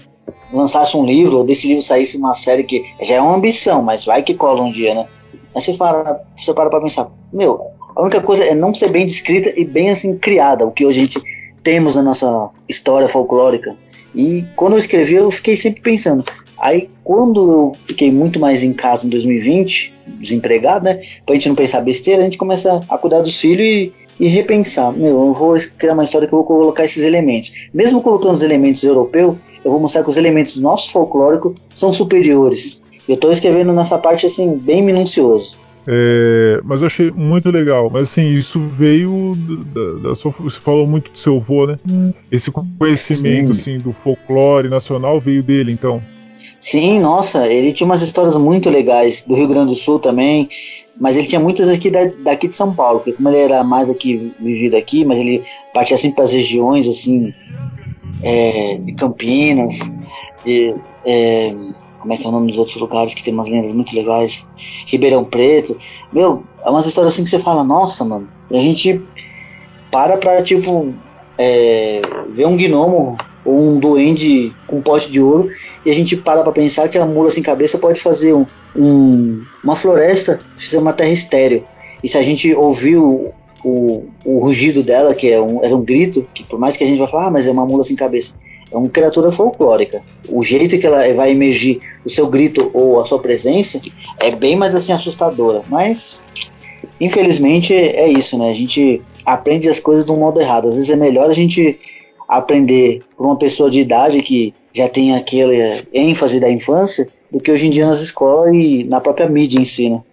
lançasse um livro, ou desse livro saísse uma série que já é uma ambição, mas vai que cola um dia, né? Aí você para, você para pra pensar, meu, a única coisa é não ser bem descrita e bem assim criada, o que hoje a gente temos na nossa história folclórica. E quando eu escrevi, eu fiquei sempre pensando. Aí, quando eu fiquei muito mais em casa em 2020, desempregado, né? Pra gente não pensar besteira, a gente começa a cuidar dos filhos e, e repensar. Meu, eu vou criar uma história que eu vou colocar esses elementos. Mesmo colocando os elementos europeus, eu vou mostrar que os elementos do nosso folclórico são superiores. Eu estou escrevendo nessa parte assim, bem minucioso. É, mas eu achei muito legal. Mas assim, isso veio da, da sua, você falou muito do seu avô, né? Hum. Esse conhecimento assim do folclore nacional veio dele, então. Sim, nossa, ele tinha umas histórias muito legais do Rio Grande do Sul também, mas ele tinha muitas aqui da, daqui de São Paulo, porque como ele era mais aqui vivido aqui, mas ele partia sempre para as regiões assim é, de Campinas, de, é, como é que é o nome dos outros lugares que tem umas lendas muito legais, Ribeirão Preto, meu, é umas histórias assim que você fala, nossa, mano, a gente para pra tipo é, ver um gnomo ou um duende com pote de ouro e a gente para para pensar que a mula sem cabeça pode fazer um, um, uma floresta, fazer uma terra estéreo. E se a gente ouvir o, o, rugido dela, que é um, era um grito, que por mais que a gente vá falar, ah, mas é uma mula sem cabeça, é uma criatura folclórica. O jeito que ela vai emergir o seu grito ou a sua presença é bem mais assim assustadora. Mas infelizmente é isso, né? A gente aprende as coisas de um modo errado. Às vezes é melhor a gente aprender por uma pessoa de idade que já tem aquele ênfase da infância do que hoje em dia nas escolas e na própria mídia ensina.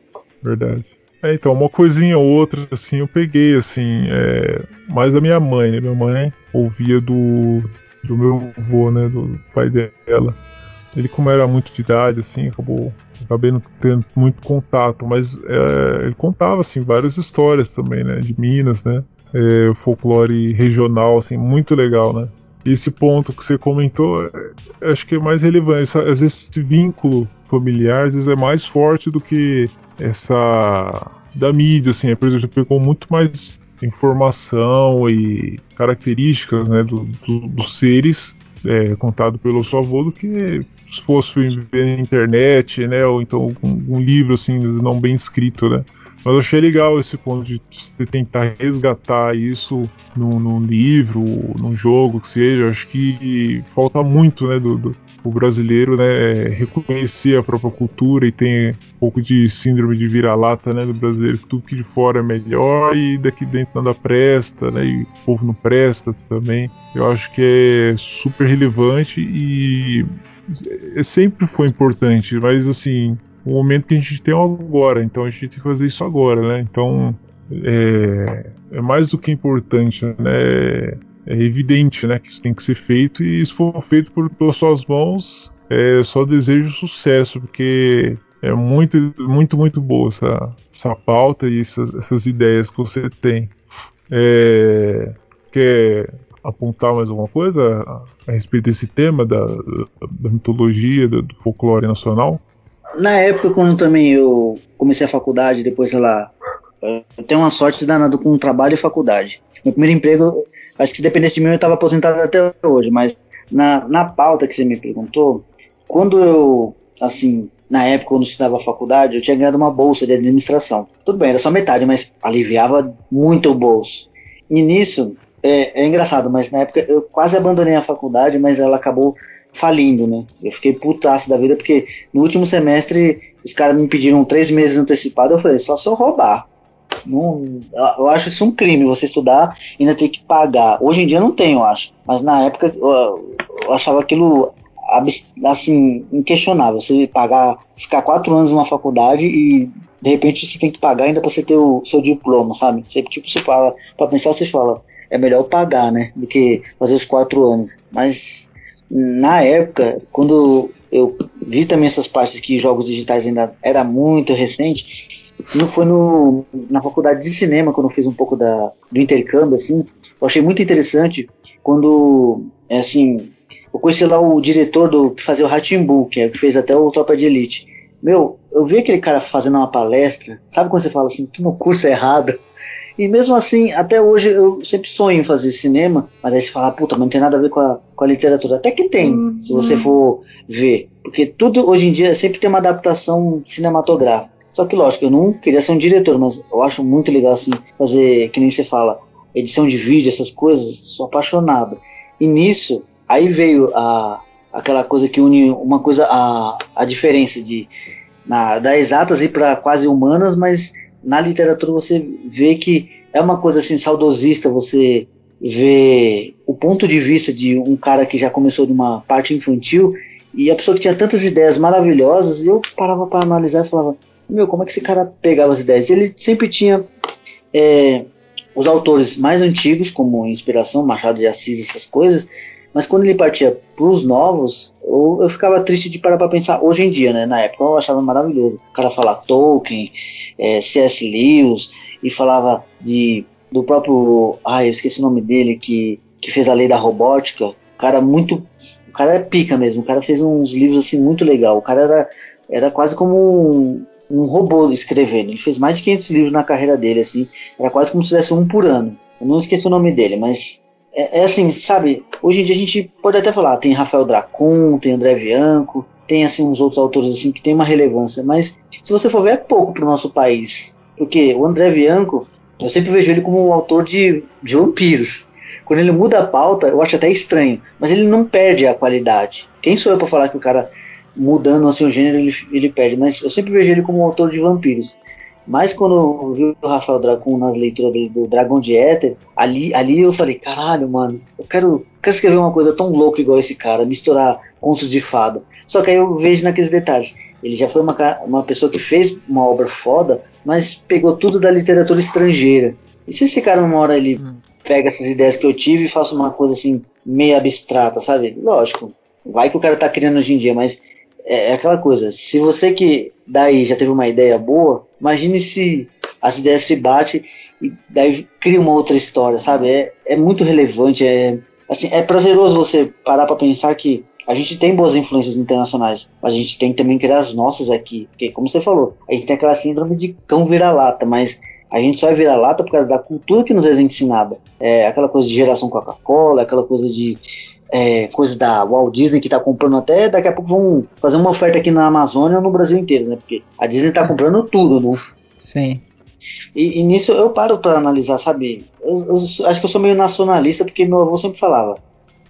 Verdade. É, então, uma coisinha ou outra, assim, eu peguei, assim, é, mais da minha mãe, né? Minha mãe ouvia do, do meu avô, né? Do pai dela. Ele, como era muito de idade, assim, acabou acabei não tendo muito contato, mas é, ele contava, assim, várias histórias também, né? De Minas, né? é, folclore regional, assim, muito legal, né? Esse ponto que você comentou, é, acho que é mais relevante. Às vezes esse vínculo familiar às vezes é mais forte do que essa da mídia, assim. Por exemplo, pegou muito mais informação e características né, do, do, dos seres é, contado pelo seu avô do que se fosse ver na internet, né, ou então um, um livro assim não bem escrito, né. Mas eu achei legal esse ponto de você tentar resgatar isso num, num livro, num jogo, que seja. Acho que falta muito, né, do, do o brasileiro, né, reconhecer a própria cultura e tem um pouco de síndrome de vira-lata, né, do brasileiro, que tudo que de fora é melhor e daqui dentro nada presta, né, e o povo não presta também. Eu acho que é super relevante e sempre foi importante, mas assim, o momento que a gente tem agora, então a gente tem que fazer isso agora, né? Então é, é mais do que importante, né? É evidente, né, que isso tem que ser feito e se for feito por, pelas suas mãos, é, só desejo sucesso, porque é muito, muito, muito boa essa, essa pauta e essas, essas ideias que você tem. É, quer apontar mais alguma coisa a, a respeito desse tema da, da mitologia, do, do folclore nacional? na época, quando também eu comecei a faculdade, depois, sei lá, eu tenho uma sorte danada com trabalho e faculdade. Meu primeiro emprego, acho que se dependesse de mim, eu estava aposentado até hoje, mas na, na pauta que você me perguntou, quando eu, assim, na época, quando eu estudava faculdade, eu tinha ganhado uma bolsa de administração. Tudo bem, era só metade, mas aliviava muito o bolso. E nisso, é, é engraçado, mas na época eu quase abandonei a faculdade, mas ela acabou falindo, né? Eu fiquei putaço da vida porque no último semestre os caras me pediram três meses antecipado. Eu falei, só se eu roubar. Não, eu acho isso um crime, você estudar e ainda ter que pagar. Hoje em dia não tem, eu acho. Mas na época eu, eu achava aquilo assim, inquestionável. Você pagar, ficar quatro anos numa faculdade e de repente você tem que pagar ainda para você ter o seu diploma, sabe? Você, tipo, você fala, pra pensar, você fala, é melhor pagar, né? Do que fazer os quatro anos. Mas na época, quando eu vi também essas partes que jogos digitais ainda era muito recente, não foi no, na faculdade de cinema quando eu fiz um pouco da, do intercâmbio, assim, eu achei muito interessante quando, é assim, eu conheci lá o diretor do que fazia o Ratimbu, que, é, que fez até o Tropa de Elite. Meu, eu vi aquele cara fazendo uma palestra, sabe quando você fala assim, tu no curso errado? E mesmo assim, até hoje eu sempre sonho em fazer cinema, mas aí você fala, puta, mas não tem nada a ver com a, com a literatura. Até que tem, uhum. se você for ver. Porque tudo hoje em dia sempre tem uma adaptação cinematográfica. Só que, lógico, eu não queria ser um diretor, mas eu acho muito legal, assim, fazer, que nem você fala, edição de vídeo, essas coisas, sou apaixonado. E nisso, aí veio a, aquela coisa que une uma coisa, a, a diferença de na, da exatas ir para quase humanas, mas na literatura você vê que é uma coisa assim saudosista você vê o ponto de vista de um cara que já começou de uma parte infantil e a pessoa que tinha tantas ideias maravilhosas e eu parava para analisar e falava meu como é que esse cara pegava as ideias ele sempre tinha é, os autores mais antigos como inspiração Machado de Assis essas coisas Mas quando ele partia pros novos, eu, eu ficava triste de parar pra pensar hoje em dia, né? Na época eu achava maravilhoso. O cara falar Tolkien, é, C.S. Lewis, e falava de do próprio. Ai, eu esqueci o nome dele, que, que fez a lei da robótica. O cara muito. O cara é pica mesmo. O cara fez uns livros assim muito legal. O cara era, era quase como um, um robô escrevendo. Ele fez mais de 500 livros na carreira dele, assim. Era quase como se fizesse um por ano. Eu não esqueci o nome dele, mas é, é, assim, sabe? Hoje em dia a gente pode até falar, tem Rafael Dracon, tem André Bianco, tem assim uns outros autores assim que tem uma relevância, mas se você for ver é pouco para o nosso país, porque o André Bianco, eu sempre vejo ele como um autor de, de vampiros. Quando ele muda a pauta, eu acho até estranho, mas ele não perde a qualidade. Quem sou eu para falar que o cara mudando assim o gênero ele, ele perde? Mas eu sempre vejo ele como um autor de vampiros. Mas quando eu vi o Rafael Dracon nas leituras dele do Dragão de Éter, ali, ali eu falei, caralho, mano, eu quero, quero escrever uma coisa tão louca igual esse cara, misturar contos de fada. Só que aí eu vejo naqueles detalhes. Ele já foi uma, uma pessoa que fez uma obra foda, mas pegou tudo da literatura estrangeira. E se esse cara, uma hora, ele hum. pega essas ideias que eu tive e faça uma coisa assim, meio abstrata, sabe? Lógico, vai que o cara tá criando hoje em dia, mas é, é aquela coisa. Se você que daí já teve uma ideia boa, imagine se as ideias se batem e daí cria uma outra história, sabe? É, é muito relevante, é, assim, é prazeroso você parar para pensar que a gente tem boas influências internacionais, mas a gente tem que também criar as nossas aqui. Porque, como você falou, a gente tem aquela síndrome de cão vira-lata, mas a gente só é vira-lata por causa da cultura que nos é ensinada. É aquela coisa de geração Coca-Cola, aquela coisa de é, coisa da Walt Disney que está comprando até, daqui a pouco vão fazer uma oferta aqui na Amazônia ou no Brasil inteiro, né? Porque a Disney está comprando tudo, né? Sim. E, e nisso eu paro para analisar, sabe? Eu, eu, acho que eu sou meio nacionalista porque meu avô sempre falava: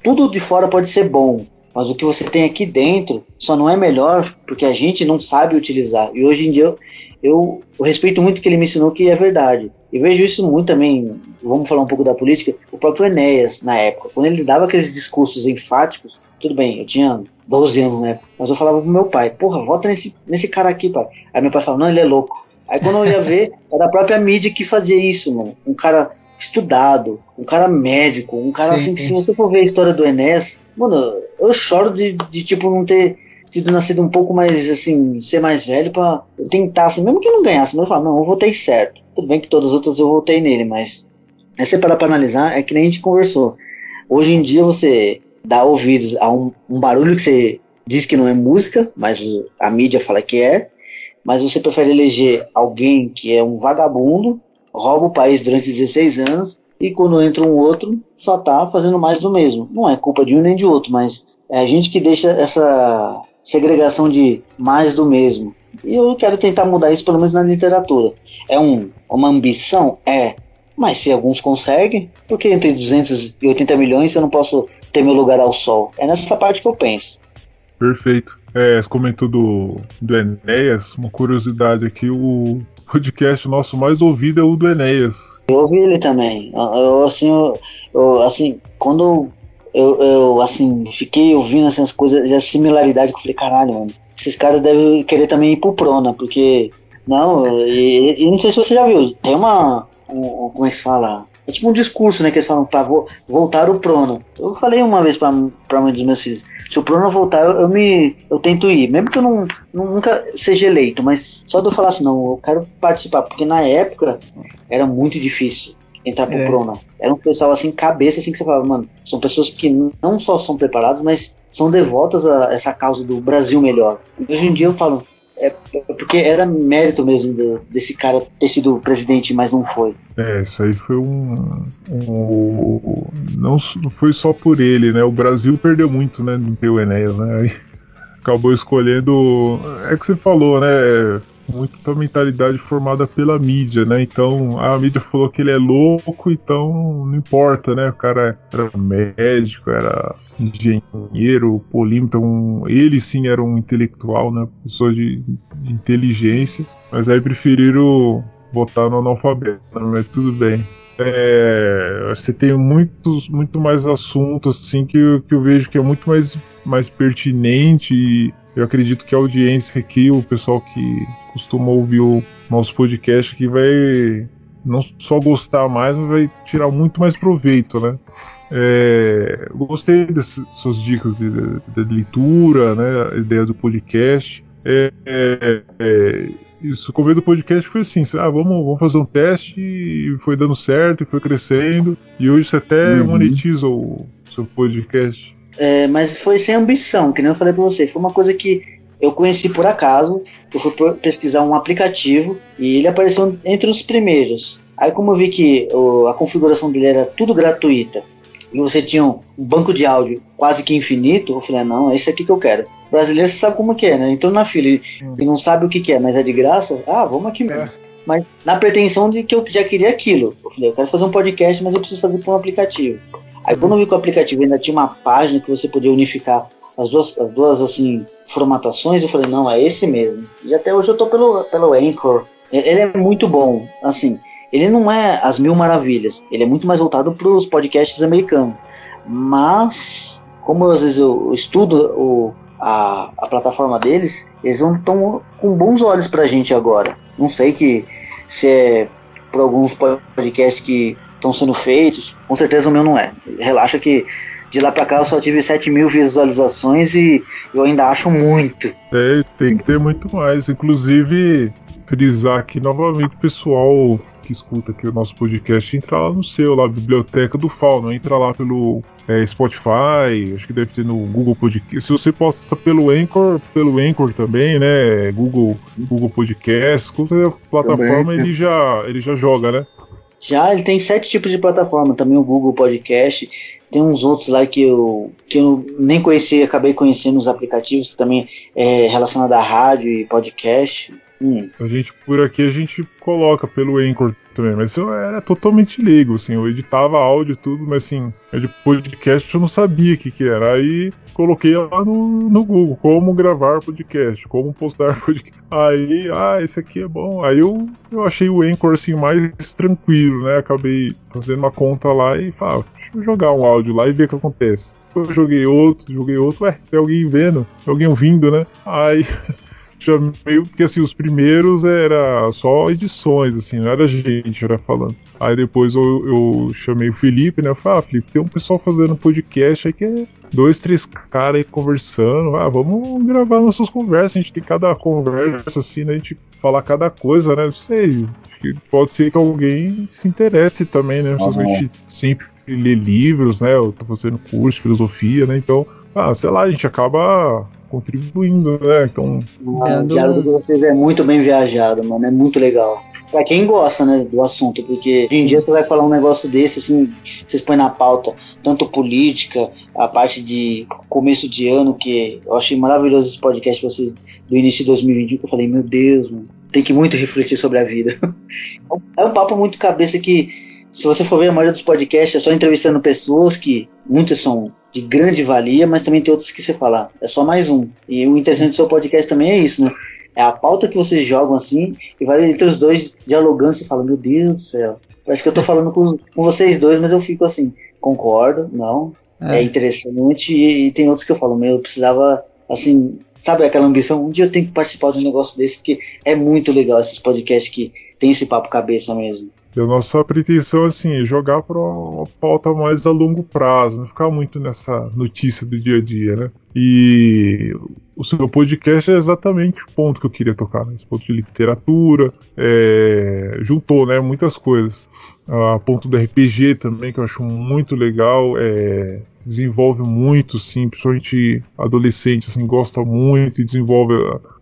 tudo de fora pode ser bom, mas o que você tem aqui dentro só não é melhor porque a gente não sabe utilizar. E hoje em dia eu, eu, eu respeito muito o que ele me ensinou que é verdade. E vejo isso muito também, vamos falar um pouco da política, o próprio Enéas, na época, quando ele dava aqueles discursos enfáticos, tudo bem, eu tinha 12 anos na época, mas eu falava pro meu pai, porra, vota nesse, nesse cara aqui, pai. Aí meu pai falava, não, ele é louco. Aí quando eu ia ver, era a própria mídia que fazia isso, mano. Um cara estudado, um cara médico, um cara sim, assim que sim. se você for ver a história do Enéas, mano, eu choro de, de tipo não ter tido nascido um pouco mais, assim, ser mais velho para tentar, assim, mesmo que eu não ganhasse, mas eu falo, não, eu votei certo. Tudo bem que todas as outras eu votei nele, mas é você parar pra analisar, é que nem a gente conversou. Hoje em dia você dá ouvidos a um, um barulho que você diz que não é música, mas a mídia fala que é, mas você prefere eleger alguém que é um vagabundo, rouba o país durante 16 anos, e quando entra um outro, só tá fazendo mais do mesmo. Não é culpa de um nem de outro, mas é a gente que deixa essa segregação de mais do mesmo. E eu quero tentar mudar isso, pelo menos na literatura. É um, uma ambição? É. Mas se alguns conseguem, por que entre 280 milhões eu não posso ter meu lugar ao sol? É nessa parte que eu penso. Perfeito. É, você comentou do, do Enéas, uma curiosidade aqui, o podcast nosso mais ouvido é o do Enéas. Eu ouvi ele também. Eu, assim, eu, eu assim, quando eu, eu, assim, fiquei ouvindo essas coisas, a similaridade, eu falei, caralho, mano, esses caras devem querer também ir pro Prona, porque, não, e, e não sei se você já viu, tem uma, um, como é que se fala? É tipo um discurso, né, que eles falam para vo voltar o Prona. Eu falei uma vez para para um dos meus filhos, se o Prona voltar, eu, eu, me eu tento ir, mesmo que eu não, nunca seja eleito, mas só de eu falar assim, não, eu quero participar, porque na época era muito difícil entrar pro é. Prona. Era um pessoal assim, cabeça assim que você falava, mano, são pessoas que não só são preparadas, mas são devotas a essa causa do Brasil melhor. Hoje em dia eu falo, é porque era mérito mesmo desse cara ter sido presidente, mas não foi. É, isso aí foi um, um, não foi só por ele, né? O Brasil perdeu muito, né, no ter o Enéas, né? Aí acabou escolhendo, é que você falou, né? muito da mentalidade formada pela mídia, né? Então a mídia falou que ele é louco, então não importa, né? O cara era médico, era engenheiro, polímata, um, ele sim era um intelectual, né? Pessoa de, inteligência, mas aí preferiram votar no analfabeto, né? mas tudo bem. É, você tem muitos, muito mais assuntos assim que, eu, que eu vejo que é muito mais, mais pertinente e eu acredito que a audiência aqui, o pessoal que costuma ouvir o nosso podcast aqui vai não só gostar mais, mas vai tirar muito mais proveito, né? É, gostei das suas dicas de, de, de, leitura, né? A ideia do podcast. É, é, é isso, o começo do podcast foi assim: ah, vamos, vamos fazer um teste e foi dando certo, e foi crescendo. E hoje você até uhum. monetiza o seu podcast. É, mas foi sem ambição, que nem eu falei pra você. Foi uma coisa que eu conheci por acaso. Eu fui pesquisar um aplicativo e ele apareceu entre os primeiros. Aí, como eu vi que o, a configuração dele era tudo gratuita e você tinha um banco de áudio quase que infinito, eu falei: ah, não, é isso aqui que eu quero. O brasileiro você sabe como que é, né? Entrou na fila e, hum. e, não sabe o que, que, é, mas é de graça. Ah, vamos aqui mesmo. É. Mas na pretensão de que eu já queria aquilo. Eu falei: eu quero fazer um podcast, mas eu preciso fazer por um aplicativo. Aí, quando eu vi que o aplicativo ainda tinha uma página que você podia unificar as duas, as duas assim, formatações, eu falei, não, é esse mesmo. E até hoje eu tô pelo, pelo Anchor. Ele é muito bom, assim, ele não é as mil maravilhas, ele é muito mais voltado para os podcasts americanos. Mas, como às vezes eu estudo o, a, a plataforma deles, eles estão com bons olhos para a gente agora. Não sei que se é por alguns podcasts que estão sendo feitos, com certeza o meu não é. Relaxa que de lá pra cá eu só tive 7 mil visualizações e eu ainda acho muito. É, tem que ter muito mais. Inclusive, frisar aqui novamente, pessoal que escuta aqui o nosso podcast, entra lá no seu, lá, Biblioteca do Fauno, entra lá pelo é, Spotify, acho que deve ter no Google Podcast. Se você posta pelo Anchor, pelo Anchor também, né? Google, Google Podcast, qualquer plataforma ele já, ele já joga, né? Já, ele tem sete tipos de plataforma, também o Google Podcast, tem uns outros lá que eu, que eu nem conhecia, acabei conhecendo os aplicativos que também é relacionado à rádio e podcast. Hum. A gente, por aqui, a gente coloca pelo Anchor também, mas eu era totalmente leigo, assim, eu editava áudio e tudo, mas assim, de podcast eu não sabia o que que era, aí coloquei lá no, no Google, como gravar podcast, como postar podcast, aí, ah, esse aqui é bom, aí eu, eu achei o Anchor, assim, mais tranquilo, né, acabei fazendo uma conta lá e falei, ah, deixa eu jogar um áudio lá e ver o que acontece. Eu joguei outro, joguei outro, ué, tem alguém vendo, alguém ouvindo, né, aí... meio porque assim, os primeiros era só edições, assim, não era gente, era falando. Aí depois eu, eu chamei o Felipe, né? Eu falei, ah, Felipe, tem um pessoal fazendo podcast aí que é dois, três caras aí conversando. Ah, vamos gravar nossas conversas. A gente tem cada conversa, assim, né? A gente falar cada coisa, né? Não sei. Pode ser que alguém se interesse também, né? Uhum. A gente sempre lê livros, né? Eu tô fazendo curso de filosofia, né? Então, ah, sei lá, a gente acaba contribuindo, né? Então. Ah, o diálogo de vocês é muito bem viajado, mano. É muito legal. Pra quem gosta, né, do assunto, porque hoje em dia você vai falar um negócio desse, assim, vocês põem na pauta, tanto política, a parte de começo de ano, que eu achei maravilhoso esse podcast de vocês do início de 2021, que eu falei, meu Deus, mano, tem que muito refletir sobre a vida. é um papo muito cabeça que, se você for ver a maioria dos podcasts, é só entrevistando pessoas que muitas são de grande valia, mas também tem outros que você fala, é só mais um. E o interessante do seu podcast também é isso, né? É a pauta que vocês jogam assim, e vai entre os dois dialogando, você fala, meu Deus do céu. Acho que eu tô falando com, com vocês dois, mas eu fico assim, concordo, não, é, é interessante, e, e, tem outros que eu falo, meu, eu precisava, assim, sabe aquela ambição, um dia eu tenho que participar de um negócio desse, porque é muito legal esses podcasts que tem esse papo cabeça mesmo. A nossa pretensão assim, é jogar para uma pauta mais a longo prazo, não ficar muito nessa notícia do dia a dia, né? E o seu podcast é exatamente o ponto que eu queria tocar, né? esse ponto de literatura, é, juntou né, muitas coisas. A ponto do RPG também, que eu acho muito legal, é, desenvolve muito, sim, principalmente adolescente, assim, gosta muito e desenvolve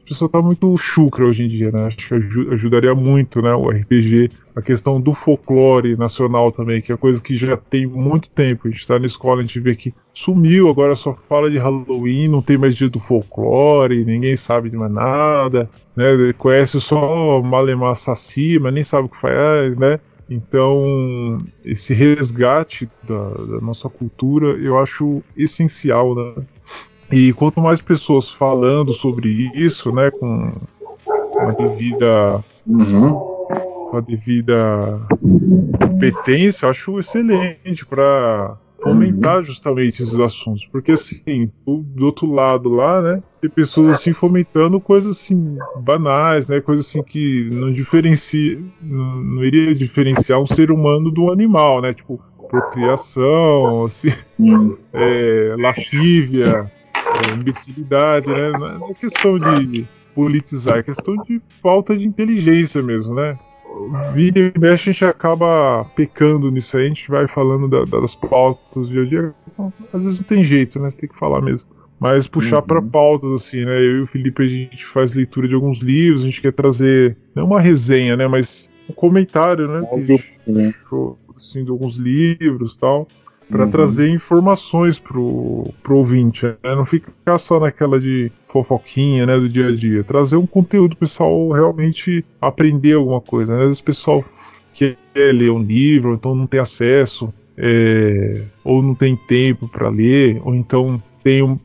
pessoa tá muito chucra hoje em dia, né? Acho que ajudaria muito, né? O RPG, a questão do folclore nacional também, que é coisa que já tem muito tempo. A gente tá na escola, a gente vê que sumiu, agora só fala de Halloween, não tem mais dia do folclore, ninguém sabe de mais nada, né? Conhece só Malemar Saci, mas nem sabe o que faz, né? Então, esse resgate da, da, nossa cultura eu acho essencial, né? E quanto mais pessoas falando sobre isso, né, com a devida, uhum. com a devida competência, eu acho excelente para fomentar uhum. justamente esses assuntos, porque assim, do outro lado lá, né, tem pessoas assim fomentando coisas assim banais, né, coisas assim que não diferencia, não, não iria diferenciar um ser humano do animal, né, tipo procriação, assim, é, lascívia, é, imbecilidade, né? Não é questão de politizar, é questão de falta de inteligência mesmo, né? Vira e mexe a gente acaba pecando nisso aí, a gente vai falando da, das pautas do dia a dia. Às vezes não tem jeito, né? Você tem que falar mesmo. Mas puxar uhum. para pautas, assim, né? Eu e o Felipe a gente faz leitura de alguns livros, a gente quer trazer, não uma resenha, né? Mas um comentário, né? né? Assim, de alguns livros tal para uhum. trazer informações pro, pro ouvinte, né? Não ficar só naquela de fofoquinha, né, do dia a dia. Trazer um conteúdo pessoal realmente aprender alguma coisa, né? Às vezes o pessoal quer ler um livro, então não tem acesso, é, ou não tem tempo para ler, ou então tem um,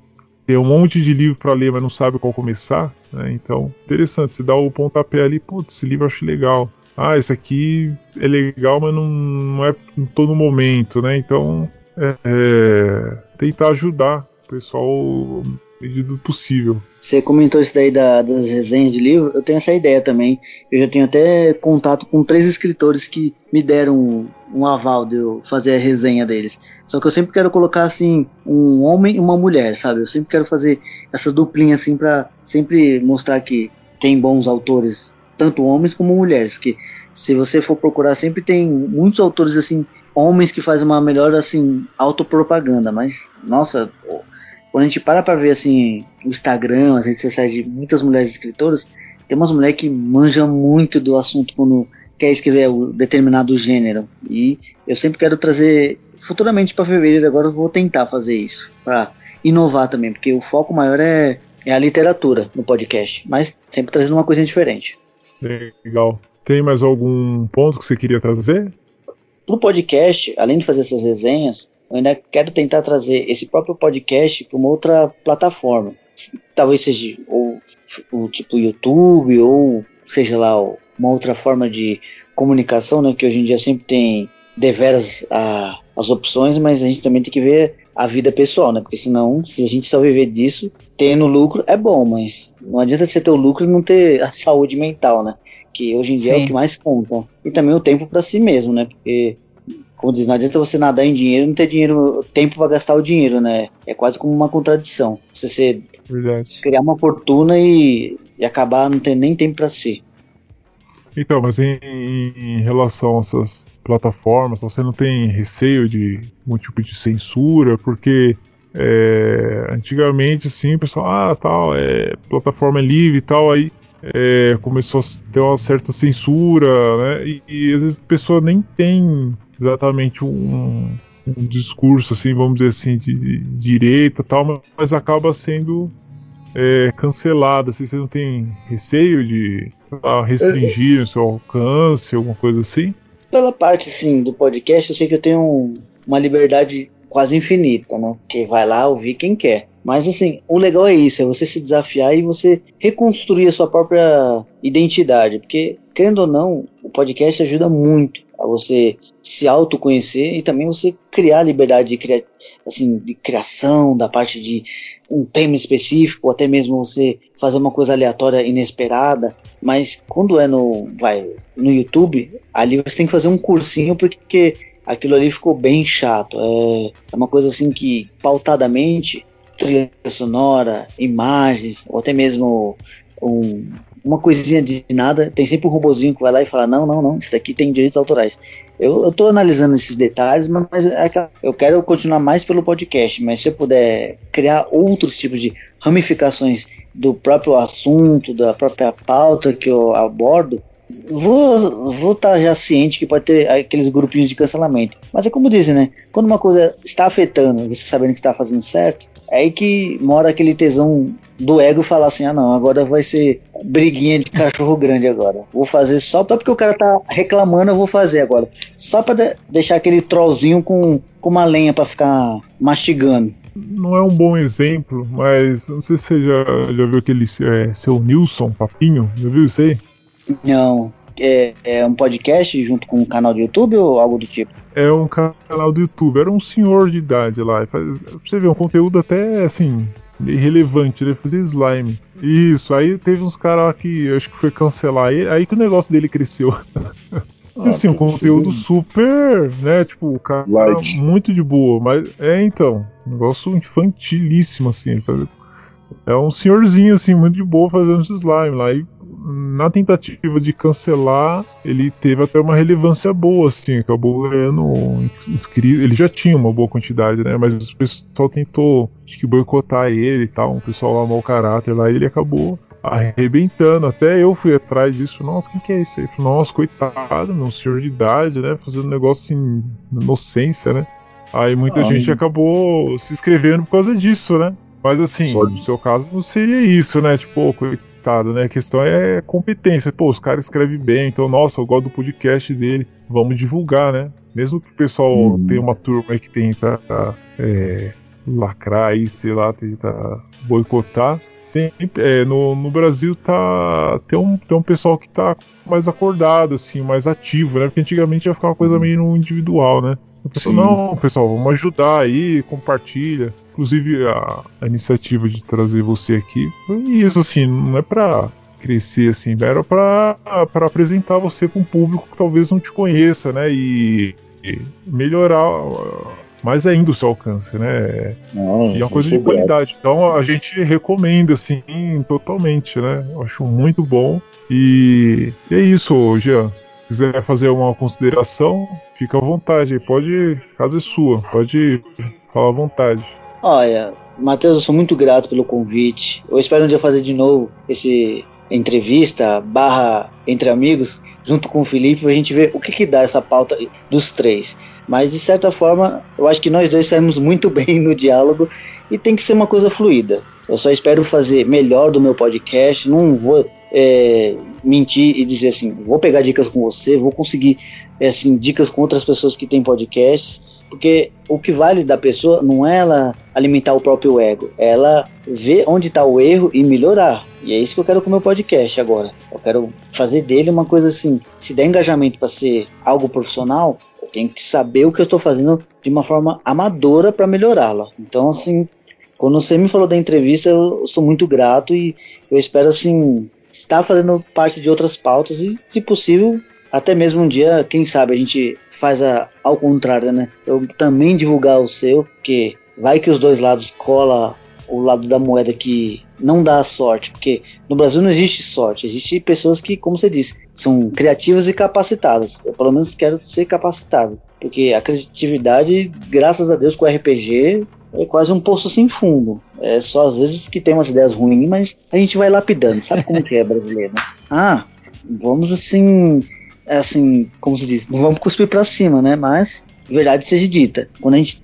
tem um monte de livro para ler, mas não sabe qual começar. Né? Então, interessante, se dá o pontapé ali, putz, esse livro eu acho legal ah, esse aqui é legal, mas não, não é em todo momento, né? Então, é, é, tentar ajudar o pessoal medida possível. Você comentou isso daí da, das resenhas de livro, eu tenho essa ideia também. Eu já tenho até contato com três escritores que me deram um, um aval de eu fazer a resenha deles. Só que eu sempre quero colocar assim um homem e uma mulher, sabe? Eu sempre quero fazer essa duplinha assim para sempre mostrar que tem bons autores tanto homens como mulheres, porque se você for procurar sempre tem muitos autores assim, homens que fazem uma melhor assim autopropaganda, mas nossa, quando a gente para para ver assim o Instagram, as redes sociais de muitas mulheres escritoras, tem umas mulheres que manjam muito do assunto quando quer escrever o determinado gênero. E eu sempre quero trazer futuramente para fevereiro agora eu vou tentar fazer isso para inovar também, porque o foco maior é é a literatura no podcast, mas sempre trazendo uma coisa diferente. Legal. Tem mais algum ponto que você queria trazer? Pro podcast, além de fazer essas resenhas, eu ainda quero tentar trazer esse próprio podcast para uma outra plataforma. Talvez seja ou, o tipo YouTube ou seja lá uma outra forma de comunicação, né? Que hoje em dia sempre tem deveras a, as opções, mas a gente também tem que ver a vida pessoal, né? Porque senão, se a gente só viver disso, tendo lucro é bom, mas não adianta você ter o lucro e não ter a saúde mental, né? Que hoje em dia Sim. é o que mais conta. E também o tempo para si mesmo, né? Porque, como diz, não adianta você nadar em dinheiro e não ter dinheiro, tempo para gastar o dinheiro, né? É quase como uma contradição. Você ser, Verdade. criar uma fortuna e, e acabar não ter nem tempo para si. Então, mas em, em relação a essas plataformas, você não tem receio de algum tipo de censura, porque é, antigamente assim, o pessoal, ah, tal, é, plataforma é livre e tal, aí é, começou a ter uma certa censura, né? E, e às vezes a pessoa nem tem exatamente um, um discurso assim, vamos dizer assim, de, de direita tal, mas acaba sendo é, cancelada. Assim, você não tem receio de restringir o seu alcance, alguma coisa assim? Pela parte, assim, do podcast, eu sei que eu tenho uma liberdade quase infinita, né? Que vai lá ouvir quem quer. Mas assim, o legal é isso, é você se desafiar e você reconstruir a sua própria identidade, porque querendo ou não, o podcast ajuda muito a você se autoconhecer e também você criar liberdade de, cria assim, de criação, da parte de um tema específico, ou até mesmo você fazer uma coisa aleatória, inesperada. Mas quando é no, vai, no YouTube, ali você tem que fazer um cursinho porque aquilo ali ficou bem chato. É, é uma coisa assim que, pautadamente, trilha sonora, imagens, ou até mesmo um, uma coisinha de nada, tem sempre um robozinho que vai lá e fala: não, não, não, isso daqui tem direitos autorais. Eu, estou analisando esses detalhes, mas, é eu quero continuar mais pelo podcast. Mas se eu puder criar outros tipos de ramificações do próprio assunto, da própria pauta que eu abordo, vou vou estar tá já ciente que pode ter aqueles grupinhos de cancelamento. Mas é como dizem, né? Quando uma coisa está afetando, você sabendo que está fazendo certo, é aí que mora aquele tesão do ego falar assim: ah, não, agora vai ser briguinha de cachorro grande agora. Vou fazer só, só porque o cara tá reclamando, eu vou fazer agora. Só para de deixar aquele trollzinho com, com uma lenha para ficar mastigando. Não é um bom exemplo, mas não sei se você já, já viu aquele é, seu Nilson Papinho, já viu isso aí? Não. É, é, um podcast junto com um canal do YouTube ou algo do tipo? É um canal do YouTube. Era um senhor de idade lá. Pra você ver, um conteúdo até assim, irrelevante, ele fazia slime. Isso, aí teve uns caras que acho que foi cancelar. Aí, aí que o negócio dele cresceu. Ah, assim, um conteúdo super, né? Tipo, o cara Light. muito de boa, mas é então, um negócio infantilíssimo, assim. É um senhorzinho, assim, muito de boa fazendo esse slime lá. E na tentativa de cancelar, ele teve até uma relevância boa, assim, acabou ganhando inscrito. Ele já tinha uma boa quantidade, né? Mas o pessoal tentou, acho que boicotar ele e tal, um pessoal lá mau caráter lá, e ele acabou arrebentando. Até eu fui atrás disso. Nossa, quem que é esse aí? Nossa, coitado, meu senhor de idade, né? Fazendo um negócio assim, inocência, né? Aí muita ah, gente acabou se inscrevendo por causa disso, né? Mas assim, no seu caso não seria isso, né? Tipo, coitado, né? A questão é competência. Pô, os caras escrevem bem, então, nossa, eu gosto do podcast dele, vamos divulgar, né? Mesmo que o pessoal uhum. tenha uma turma aí que tenta é, lacrar aí, sei lá, tenta boicotar, sempre é, no, no Brasil tá tem um, tem um pessoal que tá mais acordado assim, mais ativo, né? Porque antigamente ia ficar uma coisa meio no individual, né? Pessoa, não, pessoal, vamos ajudar aí, compartilha. Inclusive a, a, iniciativa de trazer você aqui foi isso, assim, não é pra crescer assim, era pra, pra apresentar você para um público que talvez não te conheça, né? E, e melhorar mais ainda o seu alcance, né? e é uma coisa de qualidade. Então a gente recomenda, assim, totalmente, né? Eu acho muito bom. E, e é isso, Jean. Se quiser fazer uma consideração, fica à vontade. Pode, casa é sua, pode falar à vontade. Olha, Matheus, eu sou muito grato pelo convite. Eu espero um dia fazer de novo esse entrevista barra entre amigos junto com o Felipe pra gente ver o que que dá essa pauta dos três. Mas de certa forma, eu acho que nós dois saímos muito bem no diálogo e tem que ser uma coisa fluida. Eu só espero fazer melhor do meu podcast. Não vou é, mentir e dizer assim, vou pegar dicas com você, vou conseguir é, assim, dicas com outras pessoas que têm podcasts, porque o que vale da pessoa não é ela alimentar o próprio ego, é ela ver onde está o erro e melhorar. E é isso que eu quero com o meu podcast agora. Eu quero fazer dele uma coisa assim, se der engajamento para ser algo profissional, tenho que saber o que eu estou fazendo de uma forma amadora para melhorá-la. Então, assim, quando você me falou da entrevista, eu sou muito grato e eu espero, assim, estar fazendo parte de outras pautas e, se possível, até mesmo um dia, quem sabe, a gente faz a, ao contrário, né? Eu também divulgar o seu, porque vai que os dois lados cola o lado da moeda que não dá sorte, porque no Brasil não existe sorte, existe pessoas que, como você disse, são criativas e capacitadas. Eu pelo menos quero ser capacitado, porque a criatividade, graças a Deus, com o RPG é quase um poço sem fundo. É só às vezes que tem umas ideias ruins, mas a gente vai lapidando. Sabe como que é brasileiro? Né? Ah, vamos assim, assim, como se diz, não vamos cuspir para cima, né? Mas verdade seja dita, quando a gente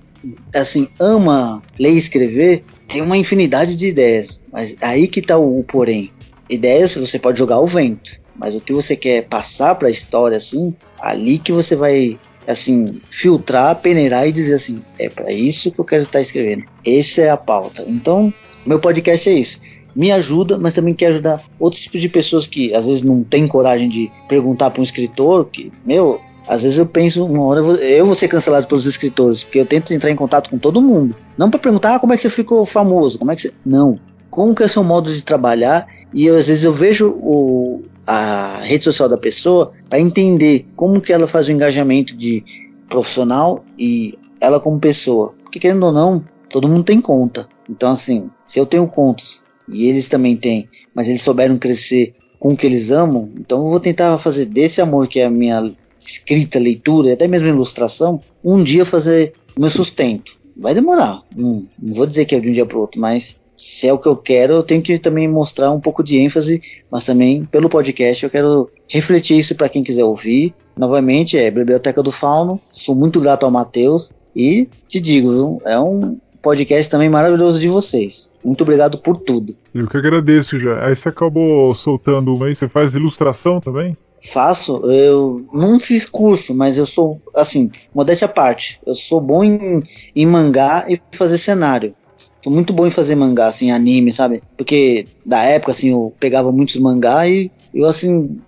assim ama ler e escrever, tem uma infinidade de ideias, mas aí que tá o, o porém. Ideias você pode jogar ao vento, mas o que você quer passar para a história assim, ali que você vai assim filtrar, peneirar e dizer assim, é para isso que eu quero estar escrevendo. Essa é a pauta. Então, meu podcast é isso. Me ajuda, mas também quer ajudar outros tipos de pessoas que às vezes não tem coragem de perguntar para um escritor que, meu, às vezes eu penso, uma hora eu vou ser cancelado pelos escritores, porque eu tento entrar em contato com todo mundo. Não para perguntar ah, como é que você ficou famoso, como é que você. Não. Como que é o seu modo de trabalhar? E eu, às vezes eu vejo o, a rede social da pessoa para entender como que ela faz o engajamento de profissional e ela como pessoa. Porque querendo ou não, todo mundo tem conta. Então assim, se eu tenho contas e eles também têm, mas eles souberam crescer com o que eles amam, então eu vou tentar fazer desse amor que é a minha escrita, leitura, até mesmo ilustração, um dia fazer meu sustento. Vai demorar, não, não vou dizer que é de um dia para o outro, mas se é o que eu quero, eu tenho que também mostrar um pouco de ênfase, mas também pelo podcast eu quero refletir isso para quem quiser ouvir. Novamente, é Biblioteca do Fauno, sou muito grato ao Matheus e te digo, viu, é um podcast também maravilhoso de vocês. Muito obrigado por tudo. Eu que agradeço já. Aí você acabou soltando uma aí, você faz ilustração também? Faço, eu não fiz curso, mas eu sou, assim, modéstia à parte, eu sou bom em, em mangá e fazer cenário. Sou muito bom em fazer mangá, assim, anime, sabe? Porque da época, assim, eu pegava muitos mangá e eu, assim,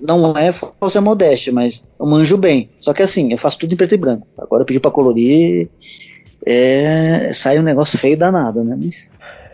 não é falsa modéstia, mas eu manjo bem. Só que, assim, eu faço tudo em preto e branco. Agora eu pedi pra colorir, é, sai um negócio feio danado, né? Mas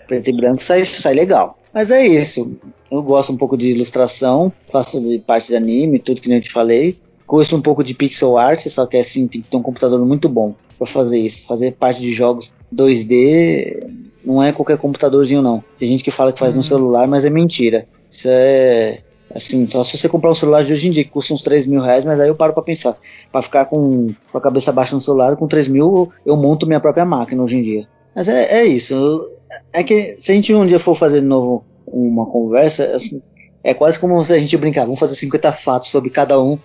preto e branco sai, sai legal. Mas é isso. Eu gosto um pouco de ilustração, faço de parte de anime, tudo que nem eu te falei. gosto um pouco de pixel art, só que assim tem que ter um computador muito bom para fazer isso. Fazer parte de jogos 2D não é qualquer computadorzinho não. Tem gente que fala que faz uhum. no celular, mas é mentira. Isso é assim, só se você comprar um celular de hoje em dia que custa uns 3 mil reais, mas aí eu paro para pensar. para ficar com, com, a cabeça baixa no celular, com 3 mil eu monto minha própria máquina hoje em dia. Mas é, é isso. É que se a gente um dia for fazer de novo uma conversa, assim, é quase como se a gente brincar, vamos fazer 50 fatos sobre cada um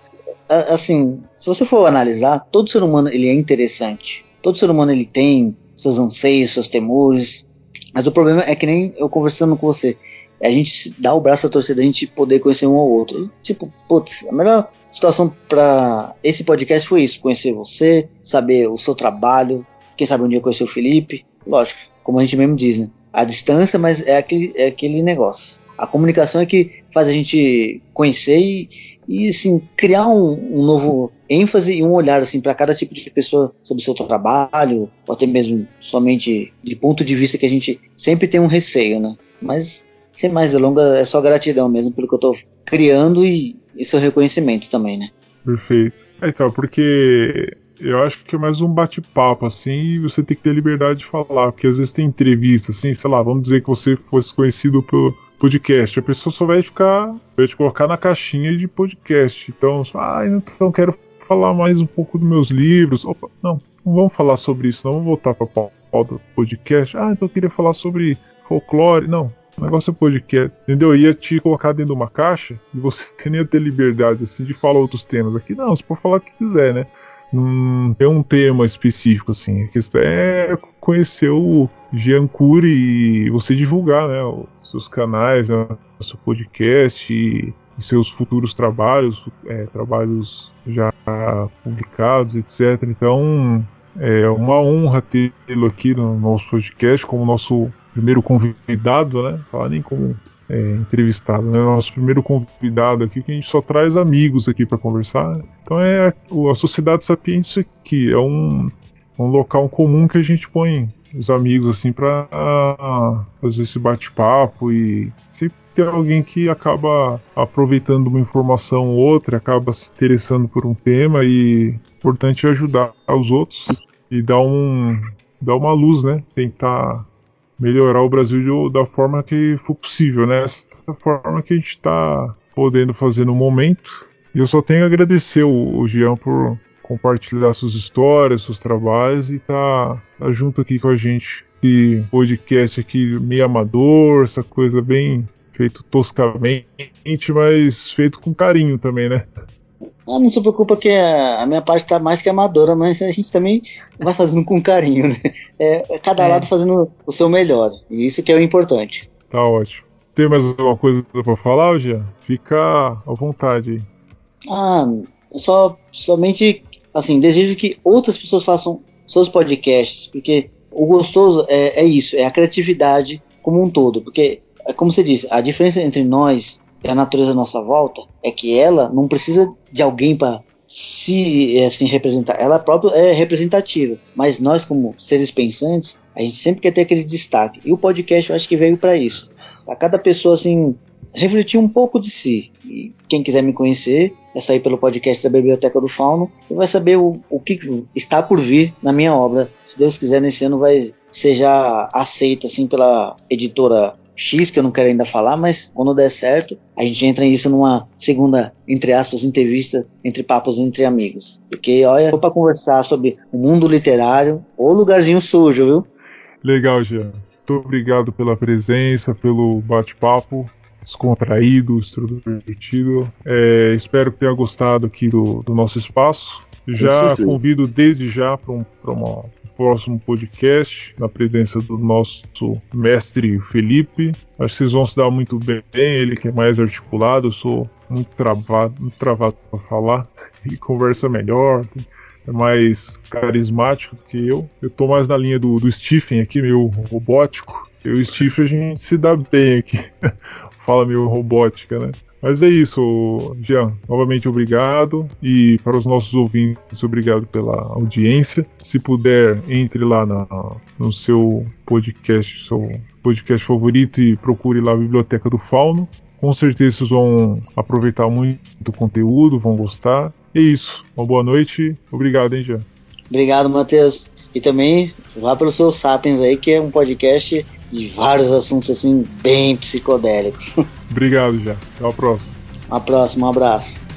assim, se você for analisar, todo ser humano ele é interessante. Todo ser humano ele tem seus anseios, seus temores. Mas o problema é que nem eu conversando com você. A gente dá o braço à torcida, a gente poder conhecer um ao outro. Tipo, putz, a melhor situação para esse podcast foi isso: conhecer você, saber o seu trabalho. Quem sabe um dia conhecer o Felipe. Lógico, como a gente mesmo diz, né? A distância, mas é aquele, é aquele negócio. A comunicação é que faz a gente conhecer e, e assim, criar um, um, novo ênfase e um olhar assim para cada tipo de pessoa sobre o seu trabalho, ou até mesmo somente de ponto de vista que a gente sempre tem um receio, né? Mas sem mais delongas, é só gratidão mesmo pelo que eu estou criando e, e seu reconhecimento também, né? Perfeito. É, então, porque eu acho que é mais um bate-papo, assim, e você tem que ter liberdade de falar, porque às vezes tem entrevista, assim, sei lá, vamos dizer que você fosse conhecido por podcast. A pessoa só vai ficar, vai te colocar na caixinha de podcast. Então, ah, então quero falar mais um pouco dos meus livros. Opa, não, não vamos falar sobre isso, não. Vamos voltar para o podcast. Ah, então eu queria falar sobre folclore. Não, o negócio é podcast, entendeu? Eu ia te colocar dentro de uma caixa e você nem ia ter liberdade assim de falar outros temas aqui. Não, você pode falar o que quiser, né? Não tem um tema específico assim. A questão é conhecer o Jean Cury e você divulgar, né? Os seus canais, né, o seu podcast e seus futuros trabalhos, é, trabalhos já publicados, etc. Então é uma honra tê-lo aqui no nosso podcast como nosso primeiro convidado, né? Falar nem como é, entrevistado, né? Nosso primeiro convidado aqui, que a gente só traz amigos aqui para conversar. Né? Então é a, a Sociedade Sapiente aqui, é um, um local comum que a gente põe os amigos assim para fazer esse bate-papo e sempre ter alguém que acaba aproveitando uma informação ou outra, acaba se interessando por um tema e importante é ajudar os outros e dar um dar uma luz, né? Tentar melhorar o Brasil da forma que for possível, né? Essa forma que a gente está podendo fazer no momento. E eu só tenho a agradecer o, o Jean por compartilhar suas histórias, seus trabalhos e estar tá, tá junto aqui com a gente. Esse podcast aqui meio amador, essa coisa bem feito toscamente, mas feito com carinho também, né? Ah, não se preocupa que a, minha parte está mais que amadora, mas a gente também vai fazendo com carinho, né? É, é cada é. lado fazendo o seu melhor. E isso que é o importante. Tá ótimo. Tem mais alguma coisa para falar, Gia? Fica à vontade aí. Ah, só somente assim, desejo que outras pessoas façam seus podcasts, porque o gostoso é, é isso, é a criatividade como um todo, porque é como você disse, a diferença entre nós e a natureza à nossa volta é que ela não precisa de alguém para se assim representar, ela própria é representativa, mas nós como seres pensantes, a gente sempre quer ter aquele destaque. E o podcast eu acho que veio para isso. Para cada pessoa assim refletir um pouco de si. E quem quiser me conhecer, é sair pelo podcast da Biblioteca do Fauno e vai saber o, o que está por vir na minha obra. Se Deus quiser, nesse ano vai ser já aceita assim pela editora X, que eu não quero ainda falar, mas quando der certo, a gente entra nisso numa segunda, entre aspas, entrevista entre papos entre amigos. Porque, olha, para conversar sobre o mundo literário, ou lugarzinho sujo, viu? Legal, Jean. Muito obrigado pela presença, pelo bate-papo descontraído, extrovertido. É, espero que tenha gostado aqui do, do nosso espaço. Já convido desde já para um, um próximo podcast, na presença do nosso mestre Felipe. Acho que vocês vão se dar muito bem, ele que é mais articulado, eu sou muito travado, muito travado para falar. Ele conversa melhor, é mais carismático que eu. Eu tô mais na linha do, do Stephen aqui, meio robótico. Eu e o Stephen a gente se dá bem aqui. fala meio robótica, né? Mas é isso, Jean. Novamente obrigado. E para os nossos ouvintes, obrigado pela audiência. Se puder, entre lá na, no seu podcast, seu podcast favorito e procure lá a Biblioteca do Fauno. Com certeza vocês vão aproveitar muito do conteúdo, vão gostar. É isso. Uma boa noite. Obrigado, hein, Jean. Obrigado, Matheus. E também vá pelo seu Sapiens aí, que é um podcast de vários assuntos assim bem psicodélicos. Obrigado, já. Até a próxima. A próxima, um abraço.